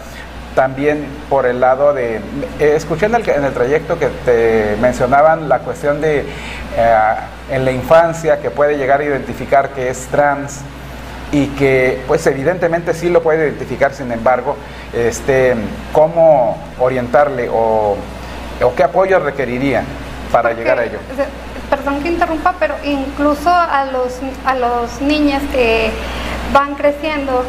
también por el lado de... Eh, escuché en el, en el, trayecto que te mencionaban la cuestión de eh, en la infancia que puede llegar a identificar que es trans y que pues evidentemente sí lo puede identificar, sin embargo, este, cómo orientarle o, o qué apoyo requeriría para Porque, llegar a ello. Perdón que interrumpa, pero incluso a los, a los niños que van creciendo,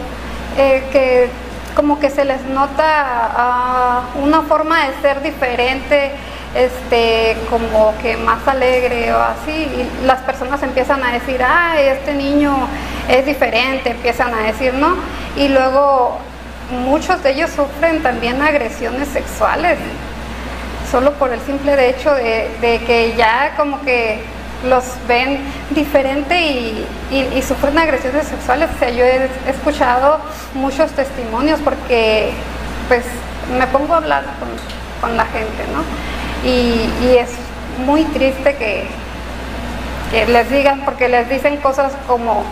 eh, que como que se les nota uh, una forma de ser diferente, este, como que más alegre o así, y las personas empiezan a decir, ah, este niño es diferente, empiezan a decir, ¿no? Y luego muchos de ellos sufren también agresiones sexuales, solo por el simple hecho de que ya como que los ven diferente y, sufren agresiones sexuales. O sea, yo he escuchado muchos testimonios porque pues me pongo a hablar con, la gente, ¿no? Y, y, es muy triste que, que les digan, porque les dicen cosas como,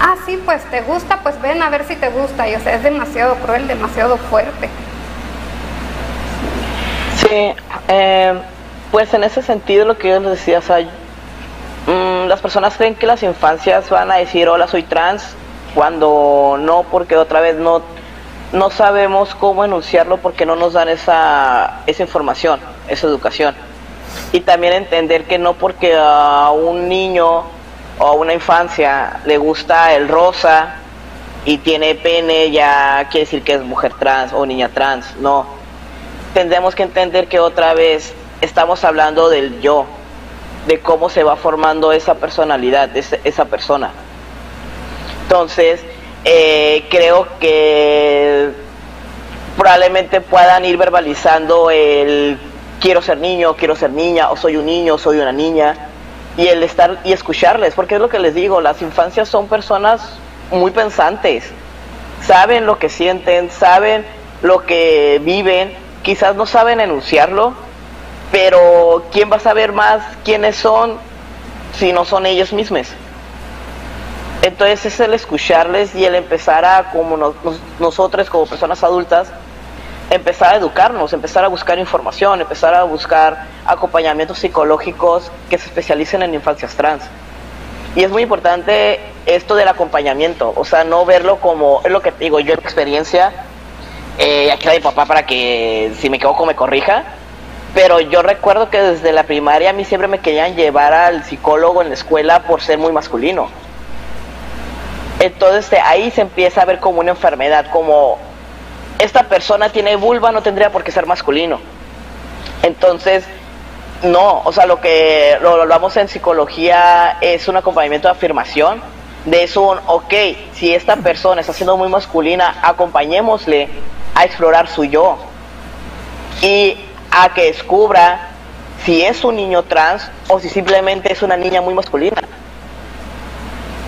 ah, sí, pues te gusta, pues ven a ver si te gusta. Y o sea, es demasiado cruel, demasiado fuerte. Sí, eh, pues en ese sentido lo que yo les decía, o sea, Mm, las personas creen que las infancias van a decir hola soy trans cuando no porque otra vez no no sabemos cómo enunciarlo porque no nos dan esa, esa información, esa educación. Y también entender que no porque a un niño o a una infancia le gusta el rosa y tiene pene ya quiere decir que es mujer trans o niña trans, no. Tendremos que entender que otra vez estamos hablando del yo, de cómo se va formando esa personalidad, esa, esa persona. Entonces, eh, creo que probablemente puedan ir verbalizando el quiero ser niño, quiero ser niña, o soy un niño, soy una niña, y el estar y escucharles, porque es lo que les digo, las infancias son personas muy pensantes, saben lo que sienten, saben lo que viven, quizás no saben enunciarlo, pero ¿quién va a saber más quiénes son si no son ellos mismos? Entonces es el escucharles y el empezar a, como nos, nosotros como personas adultas, empezar a educarnos, empezar a buscar información, empezar a buscar acompañamientos psicológicos que se especialicen en infancias trans. Y es muy importante esto del acompañamiento, o sea, no verlo como, es lo que digo yo en experiencia, eh, aquí está mi papá para que si me equivoco me corrija, pero yo recuerdo que desde la primaria a mí siempre me querían llevar al psicólogo en la escuela por ser muy masculino. Entonces ahí se empieza a ver como una enfermedad, como esta persona tiene vulva, no tendría por qué ser masculino. Entonces, no, o sea, lo que lo, lo hablamos en psicología es un acompañamiento de afirmación, de eso, un, ok, si esta persona está siendo muy masculina, acompañémosle a explorar su yo. Y a que descubra si es un niño trans o si simplemente es una niña muy masculina.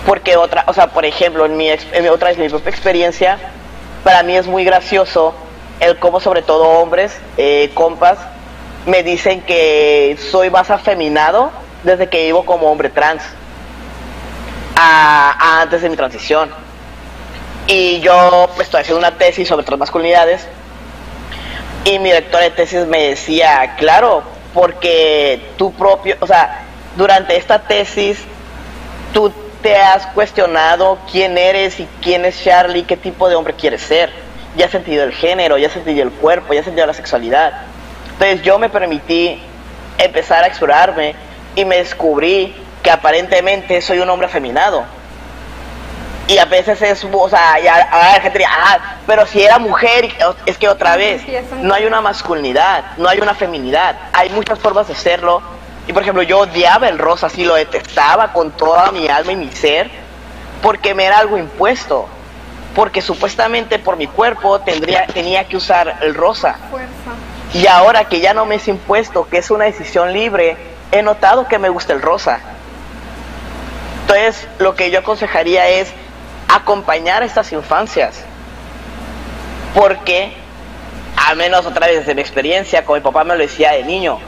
Porque otra, o sea, por ejemplo, en mi, mi otra en mi propia experiencia, para mí es muy gracioso el cómo sobre todo hombres, eh, compas, me dicen que soy más afeminado desde que vivo como hombre trans, antes de mi transición. Y yo estoy haciendo una tesis sobre transmasculinidades y mi director de tesis me decía, claro, porque tú propio, o sea, durante esta tesis tú te has cuestionado quién eres y quién es Charlie, qué tipo de hombre quieres ser. Ya has sentido el género, ya has sentido el cuerpo, ya has sentido la sexualidad. Entonces yo me permití empezar a explorarme y me descubrí que aparentemente soy un hombre afeminado y a veces es, o sea, ya, a la gente diría, ah, pero si era mujer, es que otra vez, no hay una masculinidad, no hay una feminidad, hay muchas formas de serlo Y por ejemplo, yo odiaba el rosa, así lo detestaba con toda mi alma y mi ser, porque me era algo impuesto. Porque supuestamente por mi cuerpo tendría, tenía que usar el rosa. Y ahora que ya no me es impuesto, que es una decisión libre, he notado que me gusta el rosa. Entonces, lo que yo aconsejaría es acompañar a estas infancias. Porque, a menos otra vez desde mi experiencia, como mi papá me lo decía de niño,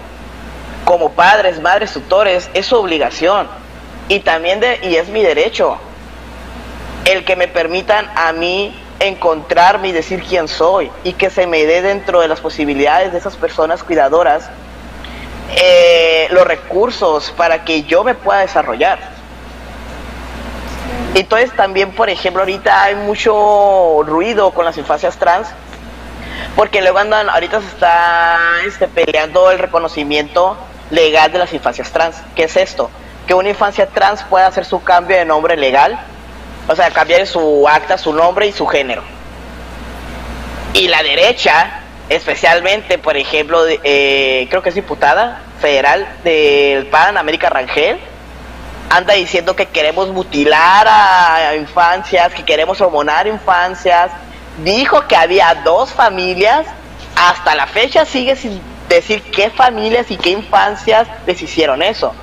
como padres, madres, tutores, es su obligación. Y también de, y es mi derecho. El que me permitan a mí encontrarme y decir quién soy y que se me dé dentro de las posibilidades de esas personas cuidadoras eh, los recursos para que yo me pueda desarrollar. Entonces también, por ejemplo, ahorita hay mucho ruido con las infancias trans, porque luego andan, ahorita se está este, peleando el reconocimiento legal de las infancias trans. ¿Qué es esto? Que una infancia trans pueda hacer su cambio de nombre legal o sea, cambiar su acta, su nombre y su género. Y la derecha, especialmente, por ejemplo, eh, creo que es diputada federal del PAN, América Rangel, anda diciendo que queremos mutilar a infancias, que queremos hormonar infancias. Dijo que había dos familias, hasta la fecha sigue sin decir qué familias y qué infancias les hicieron eso.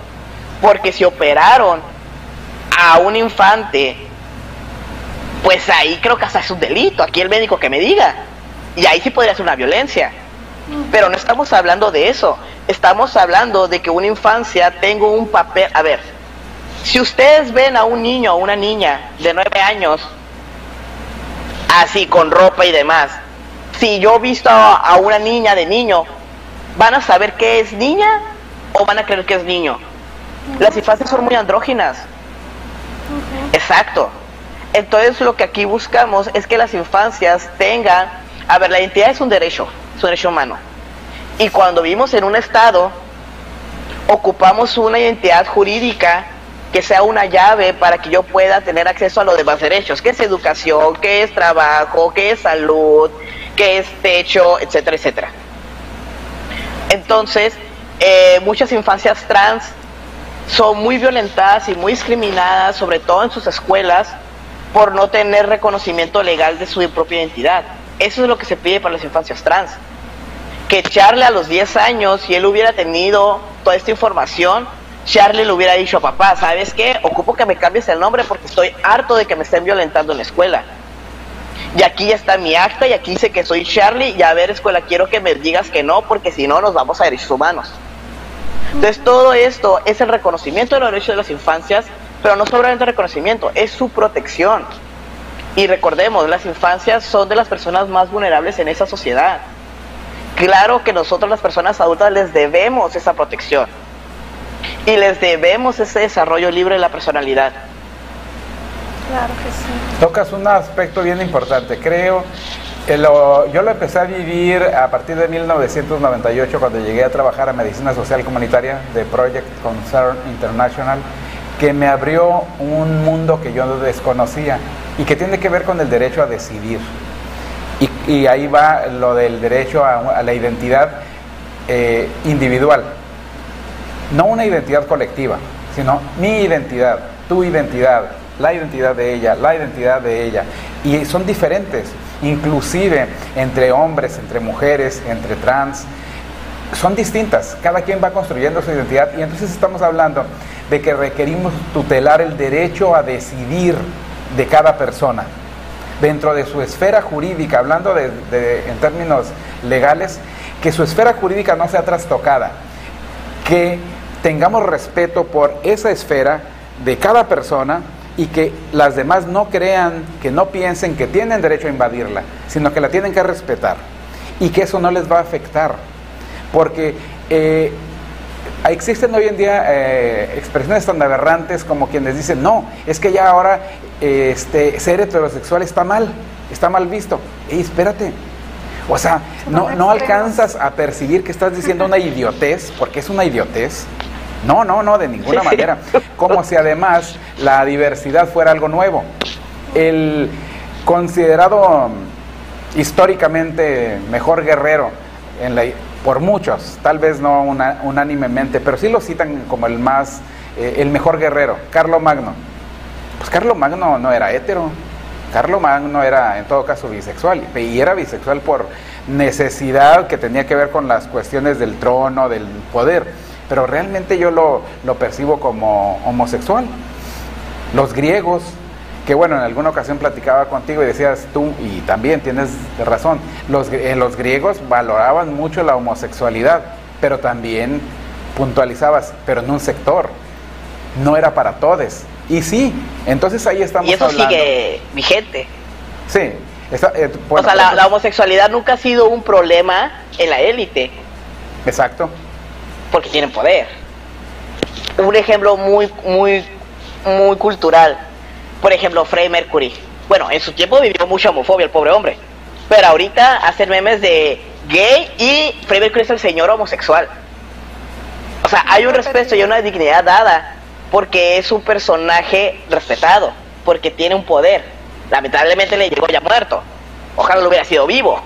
Porque si operaron a un infante pues ahí creo que hasta es un delito. Aquí el médico que me diga. Y ahí sí podría ser una violencia. Pero no estamos hablando de eso. Estamos hablando de que una infancia tenga un papel. A ver, si ustedes ven a un niño o una niña de nueve años, así con ropa y demás, si yo he visto a una niña de niño, ¿van a saber que es niña o van a creer que es niño? Las infancias son muy andróginas. Exacto. Entonces lo que aquí buscamos es que las infancias tengan, a ver, la identidad es un derecho, es un derecho humano. Y cuando vivimos en un estado, ocupamos una identidad jurídica que sea una llave para que yo pueda tener acceso a los demás derechos, que es educación, que es trabajo, que es salud, que es techo, etcétera, etcétera. Entonces, eh, muchas infancias trans son muy violentadas y muy discriminadas, sobre todo en sus escuelas, por no tener reconocimiento legal de su propia identidad. Eso es lo que se pide para las infancias trans. Que Charlie a los 10 años, si él hubiera tenido toda esta información, Charlie le hubiera dicho a papá, ¿sabes qué? Ocupo que me cambies el nombre porque estoy harto de que me estén violentando en la escuela. Y aquí ya está mi acta y aquí dice que soy Charlie y a ver escuela, quiero que me digas que no porque si no nos vamos a derechos humanos. Entonces todo esto es el reconocimiento de los derechos de las infancias pero no solamente reconocimiento, es su protección. Y recordemos, las infancias son de las personas más vulnerables en esa sociedad. Claro que nosotros las personas adultas les debemos esa protección y les debemos ese desarrollo libre de la personalidad. Claro que sí. Tocas un aspecto bien importante, creo. Eh, lo, yo lo empecé a vivir a partir de 1998 cuando llegué a trabajar a Medicina Social Comunitaria de Project Concern International que me abrió un mundo que yo desconocía y que tiene que ver con el derecho a decidir. Y, ahí va lo del derecho a, la identidad eh, individual. No una identidad colectiva, sino mi identidad, tu identidad, la identidad de ella, la identidad de ella. Y son diferentes, inclusive entre hombres, entre mujeres, entre trans. Son distintas, cada quien va construyendo su identidad y entonces estamos hablando de que requerimos tutelar el derecho a decidir de cada persona. Dentro de su esfera jurídica, hablando de, en términos legales, que su esfera jurídica no sea trastocada, que tengamos respeto por esa esfera de cada persona y que las demás no crean, que no piensen que tienen derecho a invadirla, sino que la tienen que respetar y que eso no les va a afectar. Porque eh, Existen hoy en día eh, expresiones tan aberrantes como quienes dicen, no, es que ya ahora este, ser heterosexual está mal, está mal visto. Ey, espérate. O sea, no, no alcanzas a percibir que estás diciendo una idiotez, porque es una idiotez. No, no, no, de ninguna manera. Como si además la diversidad fuera algo nuevo. El considerado históricamente mejor guerrero en la por muchos, tal vez no una, unánimemente, pero sí lo citan como el más, eh, el mejor guerrero, Carlo Magno. Pues Carlo Magno no era hétero, Carlo Magno era en todo caso bisexual, y era bisexual por necesidad que tenía que ver con las cuestiones del trono, del poder, pero realmente yo lo, lo percibo como homosexual. Los griegos, que bueno, en alguna ocasión platicaba contigo y decías tú, y también tienes razón, los, eh, los griegos valoraban mucho la homosexualidad, pero también puntualizabas, pero en un sector, no era para todos. Y sí, entonces ahí estamos Y eso hablando. sigue vigente. Sí. está- eh, o sea, la homosexualidad nunca ha sido un problema en la élite, Exacto. Porque tienen poder. Un ejemplo muy, muy, muy cultural. Por ejemplo, Freddie Mercury. Bueno, en su tiempo vivió mucha homofobia el pobre hombre. Pero ahorita hacen memes de gay y Freddie Mercury es el señor homosexual. O sea, hay un respeto y una dignidad dada porque es un personaje respetado, porque tiene un poder. Lamentablemente le llegó ya muerto. Ojalá lo hubiera sido vivo.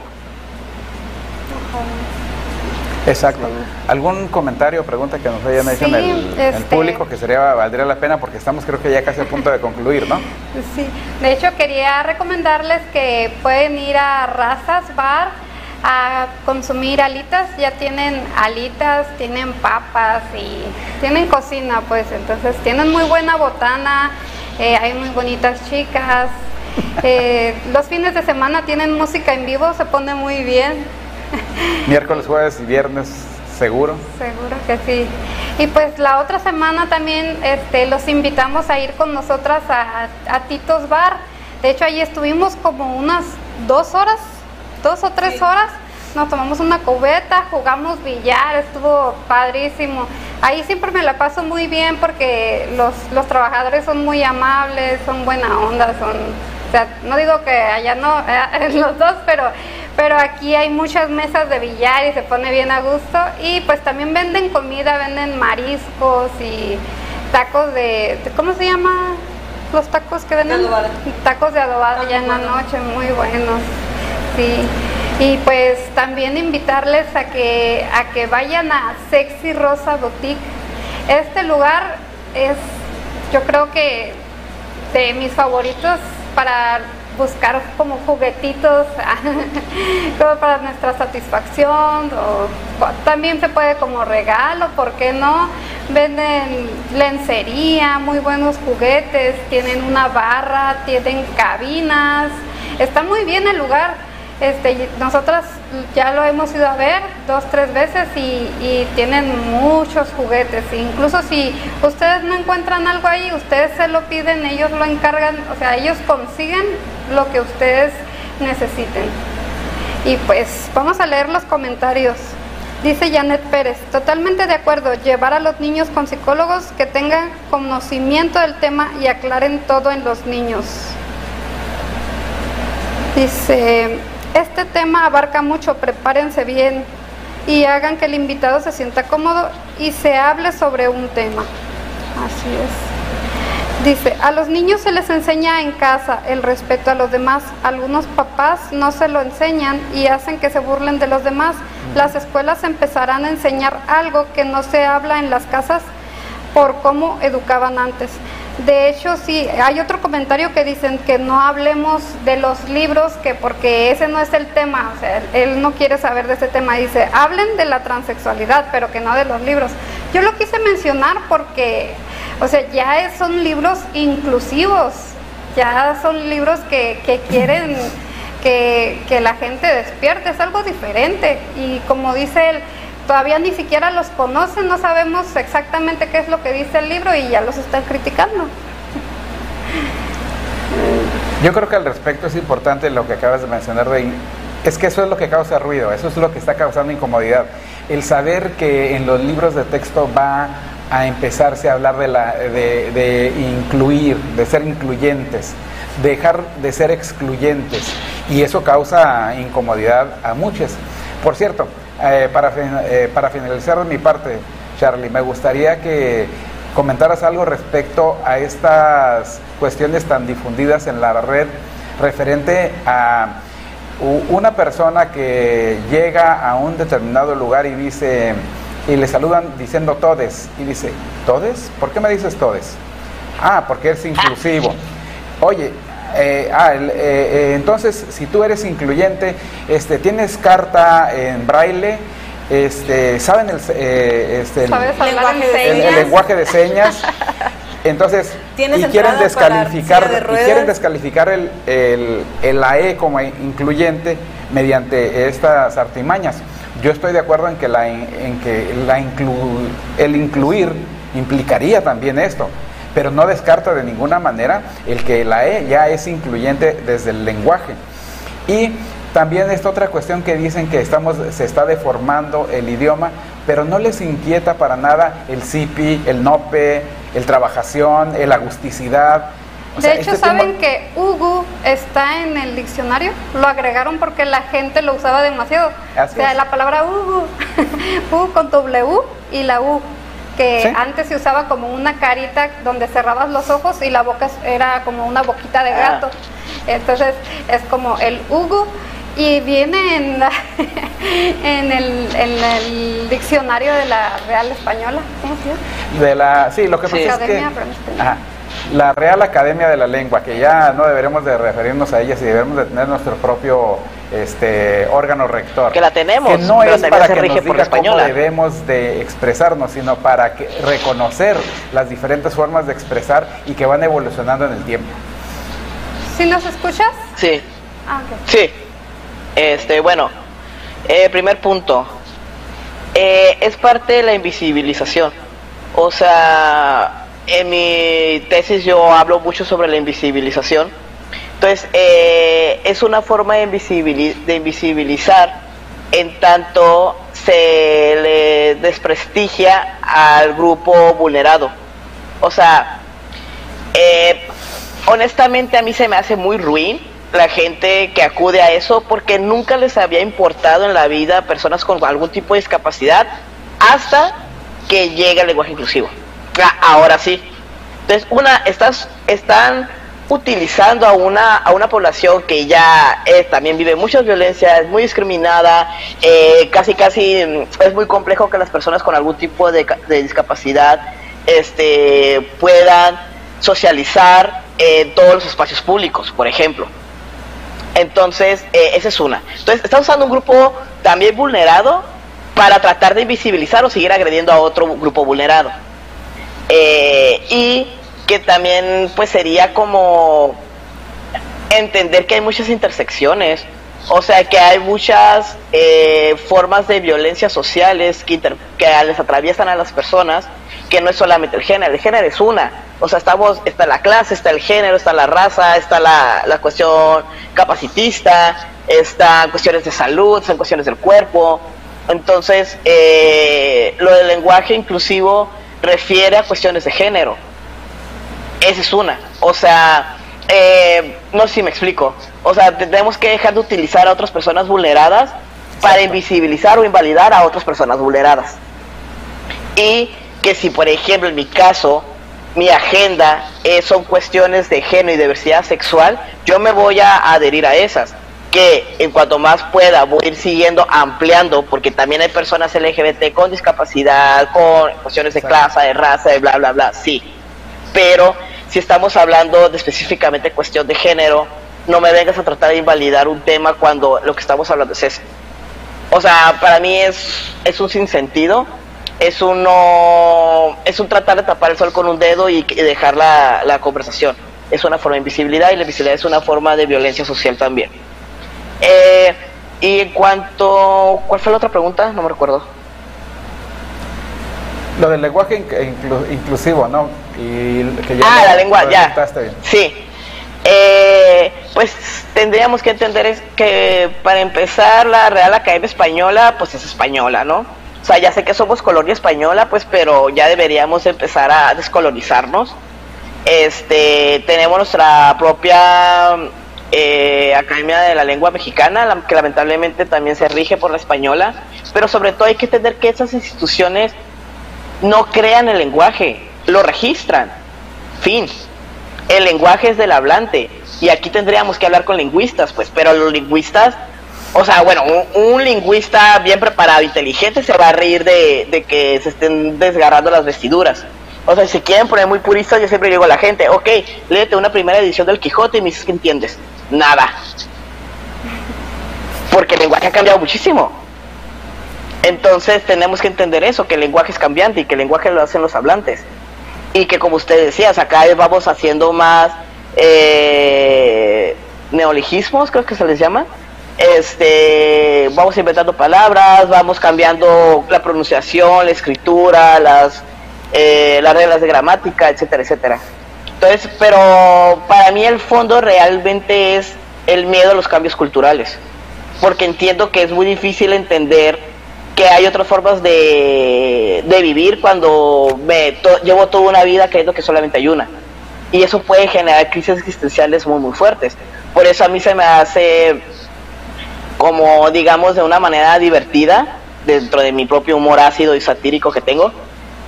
Exacto. ¿Algún comentario o pregunta que nos hayan hecho en Sí, el este- público que sería valdría la pena porque estamos creo que ya casi a punto de concluir, ¿no? Sí, de hecho quería recomendarles que pueden ir a Razas Bar a consumir alitas, ya tienen alitas, tienen papas y tienen cocina, pues entonces tienen muy buena botana, eh, hay muy bonitas chicas, eh, los fines de semana tienen música en vivo, se pone muy bien. Miércoles, jueves y viernes seguro. Seguro que sí. Y pues la otra semana también este, los invitamos a ir con nosotras a, a Tito's Bar. De hecho, ahí estuvimos como unas dos horas, dos o tres horas. Nos tomamos una cubeta, jugamos billar, estuvo padrísimo. Ahí siempre me la paso muy bien porque los, los trabajadores son muy amables, son buena onda, son... O sea, no digo que allá no, eh, los dos, pero, pero aquí hay muchas mesas de billar y se pone bien a gusto. Y pues también venden comida, venden mariscos y tacos de, ¿cómo se llama? Los tacos que venden. Tacos de adobada ya en la noche, muy buenos. Sí. Y pues también invitarles a que, a que vayan a Sexy Rosa Boutique. Este lugar es, yo creo que de mis favoritos para buscar como juguetitos como para nuestra satisfacción o también se puede como regalo, ¿por qué no? Venden lencería, muy buenos juguetes, tienen una barra, tienen cabinas, está muy bien el lugar. Este, nosotras ya lo hemos ido a ver dos, tres veces y, y tienen muchos juguetes. Incluso si ustedes no encuentran algo ahí, ustedes se lo piden, ellos lo encargan, o sea, ellos consiguen lo que ustedes necesiten. Y pues vamos a leer los comentarios. Dice Janet Pérez, totalmente de acuerdo, llevar a los niños con psicólogos que tengan conocimiento del tema y aclaren todo en los niños. Dice, este tema abarca mucho, prepárense bien y hagan que el invitado se sienta cómodo y se hable sobre un tema. Así es. Dice, a los niños se les enseña en casa el respeto a los demás. Algunos papás no se lo enseñan y hacen que se burlen de los demás. Las escuelas empezarán a enseñar algo que no se habla en las casas por cómo educaban antes. De hecho, sí, hay otro comentario que dicen que no hablemos de los libros, que porque ese no es el tema, o sea, él no quiere saber de ese tema. Dice, hablen de la transexualidad, pero que no de los libros. Yo lo quise mencionar porque, o sea, ya son libros inclusivos, ya son libros que, que quieren que, que la gente despierte, es algo diferente. Y como dice él, todavía ni siquiera los conocen, no sabemos exactamente qué es lo que dice el libro y ya los están criticando. Yo creo que al respecto es importante lo que acabas de mencionar, Rey. Es que eso es lo que causa ruido, eso es lo que está causando incomodidad. El saber que en los libros de texto va a empezarse a hablar de, la, de, de incluir, de ser incluyentes, dejar de ser excluyentes. Y eso causa incomodidad a muchos. Por cierto, eh, para, eh, para finalizar de mi parte, Charlie, me gustaría que comentaras algo respecto a estas cuestiones tan difundidas en la red referente a una persona que llega a un determinado lugar y dice, y le saludan diciendo todes, y dice, ¿todes? ¿Por qué me dices todes? Ah, porque es inclusivo. Oye, eh, ah, el- eh, eh, entonces si tú eres incluyente, este, tienes carta en braille, este, saben el, eh, este, el- ¿Sabes hablar en Lenguaje de el, el señas? lenguaje de señas. Entonces, y quieren descalificar, y quieren descalificar el, el, el AE como incluyente mediante estas artimañas. Yo estoy de acuerdo en que, la, en que la inclu- el incluir implicaría también esto, pero no descarta de ninguna manera el que la E ya es incluyente desde el lenguaje. Y también esta otra cuestión que dicen que estamos, se está deformando el idioma, pero no les inquieta para nada el CIPI, el NOPE, el trabajación, el agusticidad. O De sea, hecho, este ¿saben tema- que Ugu está en el diccionario? Lo agregaron porque la gente lo usaba demasiado. Así o sea, es. la palabra Ugu, U con W y la U, que Sí. antes se usaba como una carita donde cerrabas los ojos y la boca era como una boquita de Ah. gato. Entonces, es como el Ugu y viene en, la- en, el, en el diccionario de la Real Española. ¿Cómo se llama? De la, sí, lo que Sí. pasa es que Academia, ajá, la Real Academia de la Lengua, que ya no deberemos de referirnos a ella, y debemos de tener nuestro propio este, órgano rector. Que la tenemos, que no pero es para se que rige nos por diga cómo debemos de expresarnos, sino para que, reconocer las diferentes formas de expresar y que van evolucionando en el tiempo. ¿Sí nos escuchas? Sí, Ah, sí. Este, bueno, eh, primer punto. Eh, es parte de la invisibilización. O sea, en mi tesis yo hablo mucho sobre la invisibilización. Entonces, eh, es una forma de, invisibili- de invisibilizar en tanto se le desprestigia al grupo vulnerado. O sea, eh, honestamente a mí se me hace muy ruin la gente que acude a eso porque nunca les había importado en la vida personas con algún tipo de discapacidad hasta que llega el lenguaje inclusivo. Ah, ahora sí. Entonces, una, estás, están utilizando a una, a una población que ya eh, también vive muchas violencias, es muy discriminada, eh, casi casi mm, es muy complejo que las personas con algún tipo de, de discapacidad este, puedan socializar en todos los espacios públicos, por ejemplo. Entonces, eh, esa es una. Entonces, está usando un grupo también vulnerado para tratar de invisibilizar o seguir agrediendo a otro grupo vulnerado. Eh, y que también pues sería como entender que hay muchas intersecciones, o sea que hay muchas eh, formas de violencia sociales que, inter- que les atraviesan a las personas, que no es solamente el género, el género es una, o sea estamos, está la clase, está el género, está la raza, está la, la cuestión capacitista, están cuestiones de salud, son cuestiones del cuerpo, entonces eh, lo del lenguaje inclusivo refiere a cuestiones de género, esa es una. O sea, eh, no sé si me explico. O sea, tenemos que dejar de utilizar a otras personas vulneradas para invisibilizar o invalidar a otras personas vulneradas. Y que si, por ejemplo, en mi caso, mi agenda eh, son cuestiones de género y diversidad sexual, yo me voy a adherir a esas. Que en cuanto más pueda voy a ir siguiendo, ampliando, porque también hay personas LGBT con discapacidad, con cuestiones de clase, de raza, de bla, bla, bla, sí pero si estamos hablando de específicamente cuestión de género, no me vengas a tratar de invalidar un tema cuando lo que estamos hablando es ese. O sea, para mí es, es un sinsentido, es un, no- es un tratar de tapar el sol con un dedo y, y dejar la, la conversación. Es una forma de invisibilidad y la invisibilidad es una forma de violencia social también. Eh, y en cuanto... ¿Cuál fue la otra pregunta? No me recuerdo. Lo del lenguaje in- inclu- inclusivo, ¿no? Y que ya ah, lo- la lengua, ya. bien. Sí. Eh, pues tendríamos que entender es que para empezar la Real Academia Española, pues es española, ¿no? O sea, ya sé que somos colonia española, pues, pero ya deberíamos empezar a descolonizarnos. Este, tenemos nuestra propia eh, Academia de la Lengua Mexicana, la- que lamentablemente también se rige por la española, pero sobre todo hay que entender que esas instituciones no crean el lenguaje, lo registran. Fin. El lenguaje es del hablante. Y aquí tendríamos que hablar con lingüistas, pues, pero los lingüistas, o sea, bueno, un, lingüista bien preparado, inteligente, se va a reír de, de, que se estén desgarrando las vestiduras. O sea, si quieren poner muy puristas, yo siempre digo a la gente, ok, léete una primera edición del Quijote y me dices que entiendes. Nada. Porque el lenguaje ha cambiado muchísimo. Entonces tenemos que entender eso, que el lenguaje es cambiante y que el lenguaje lo hacen los hablantes. Y que como usted decía, acá vamos haciendo más eh, neologismos, creo que se les llama. Este, vamos inventando palabras, vamos cambiando la pronunciación, la escritura, las, eh, las reglas de gramática, etcétera, etcétera. Entonces, pero para mí el fondo realmente es el miedo a los cambios culturales, porque entiendo que es muy difícil entender que hay otras formas de, de vivir cuando me llevo toda una vida creyendo que solamente hay una y eso puede generar crisis existenciales muy muy fuertes. Por eso a mí se me hace como digamos de una manera divertida dentro de mi propio humor ácido y satírico que tengo.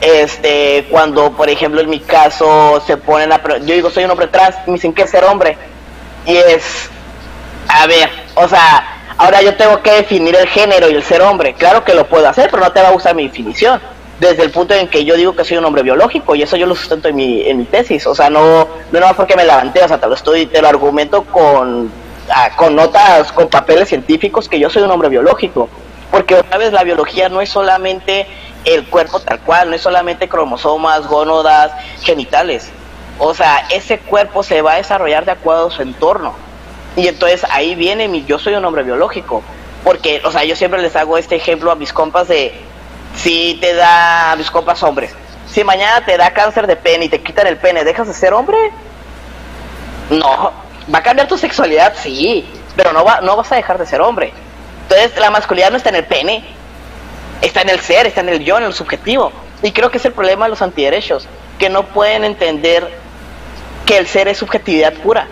Este, cuando por ejemplo en mi caso se ponen a yo digo soy un hombre trans me dicen que es ser hombre y es a ver, o sea, ahora yo tengo que definir el género y el ser hombre. Claro que lo puedo hacer, pero no te va a gustar mi definición. Desde el punto en que yo digo que soy un hombre biológico y eso yo lo sustento en mi, en mi tesis, o sea, no, no más porque me levanté, o sea, te lo estoy, te lo argumento con, ah, con notas, con papeles científicos que yo soy un hombre biológico, porque otra vez la biología no es solamente el cuerpo tal cual, no es solamente cromosomas, gónodas, genitales, o sea, ese cuerpo se va a desarrollar de acuerdo a su entorno, y entonces ahí viene mi, yo soy un hombre biológico, porque, o sea, yo siempre les hago este ejemplo a mis compas de, si te da, mis compas hombres, si mañana te da cáncer de pene y te quitan el pene, ¿dejas de ser hombre? No, va a cambiar tu sexualidad, sí, pero no, va, no vas a dejar de ser hombre. Entonces la masculinidad no está en el pene, está en el ser, está en el yo, en el subjetivo. Y creo que es el problema de los antiderechos, que no pueden entender que el ser es subjetividad pura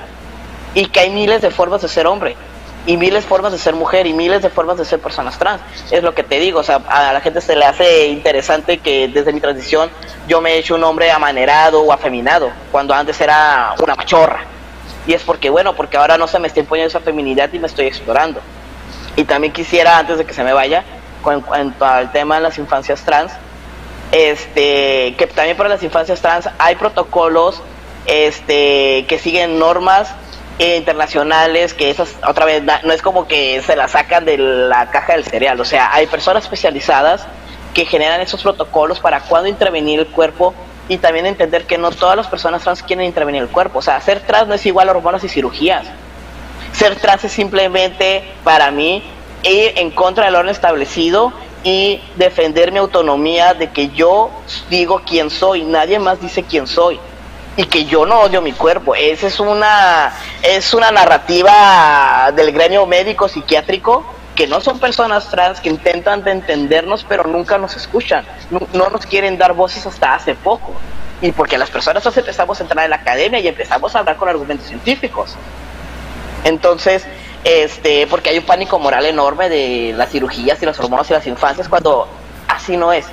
y que hay miles de formas de ser hombre y miles de formas de ser mujer y miles de formas de ser personas trans. Es lo que te digo, o sea, a la gente se le hace interesante que desde mi transición yo me he hecho un hombre amanerado o afeminado, cuando antes era una machorra. Y es porque, bueno, porque ahora no se me está imponiendo esa feminidad y me estoy explorando. Y también quisiera, antes de que se me vaya, con cuanto al tema de las infancias trans, este, que también para las infancias trans hay protocolos este, que siguen normas internacionales que esas otra vez no es como que se la sacan de la caja del cereal, o sea, hay personas especializadas que generan esos protocolos para cuándo intervenir el cuerpo y también entender que no todas las personas trans quieren intervenir el cuerpo, o sea, ser trans no es igual a hormonas y cirugías. Ser trans es simplemente para mí ir en contra del orden establecido y defender mi autonomía de que yo digo quién soy, nadie más dice quién soy y que yo no odio mi cuerpo. Esa es una, es una narrativa del gremio médico psiquiátrico que no son personas trans que intentan de entendernos pero nunca nos escuchan, no, nos quieren dar voces hasta hace poco. Y porque las personas trans empezamos a entrar en la academia y empezamos a hablar con argumentos científicos. Entonces, este, porque hay un pánico moral enorme de las cirugías y las hormonas y las infancias cuando así no es.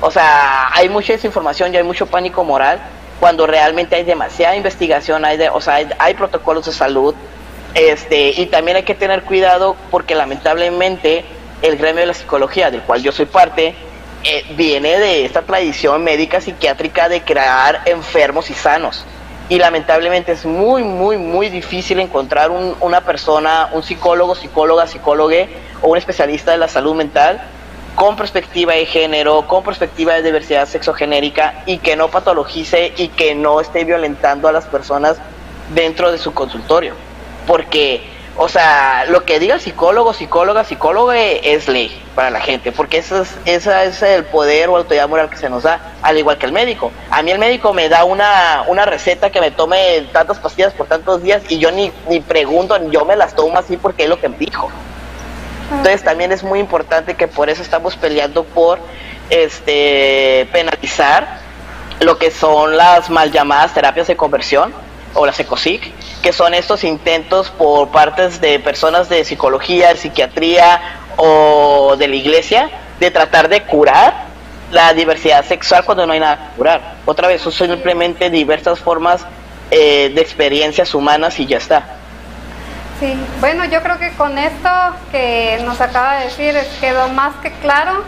O sea, hay mucha desinformación y hay mucho pánico moral cuando realmente hay demasiada investigación, hay, de, o sea, hay, protocolos de salud, este, y también hay que tener cuidado porque lamentablemente el gremio de la psicología, del cual yo soy parte, eh, viene de esta tradición médica psiquiátrica de crear enfermos y sanos. Y lamentablemente es muy, muy, muy difícil encontrar una persona, un psicólogo, psicóloga, psicólogo o un especialista de la salud mental con perspectiva de género, con perspectiva de diversidad sexogenérica y que no patologice y que no esté violentando a las personas dentro de su consultorio. Porque, o sea, lo que diga el psicólogo, psicóloga, psicólogo es ley para la gente, porque ese es, ese es el poder o autoridad moral que se nos da, al igual que el médico. A mí el médico me da una, una receta que me tome tantas pastillas por tantos días y yo ni, ni pregunto, yo me las tomo así porque es lo que me dijo. Entonces también es muy importante que por eso estamos peleando por este penalizar lo que son las mal llamadas terapias de conversión o las ECOSIC, que son estos intentos por partes de personas de psicología, de psiquiatría o de la iglesia de tratar de curar la diversidad sexual cuando no hay nada que curar. Otra vez, son simplemente diversas formas eh, de experiencias humanas y ya está. Sí, bueno, yo creo que con esto que nos acaba de decir quedó más que claro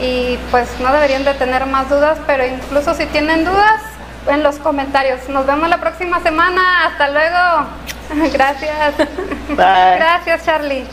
y pues no deberían de tener más dudas, pero incluso si tienen dudas, en los comentarios. Nos vemos la próxima semana. Hasta luego. Gracias. Bye. Gracias, Charlie.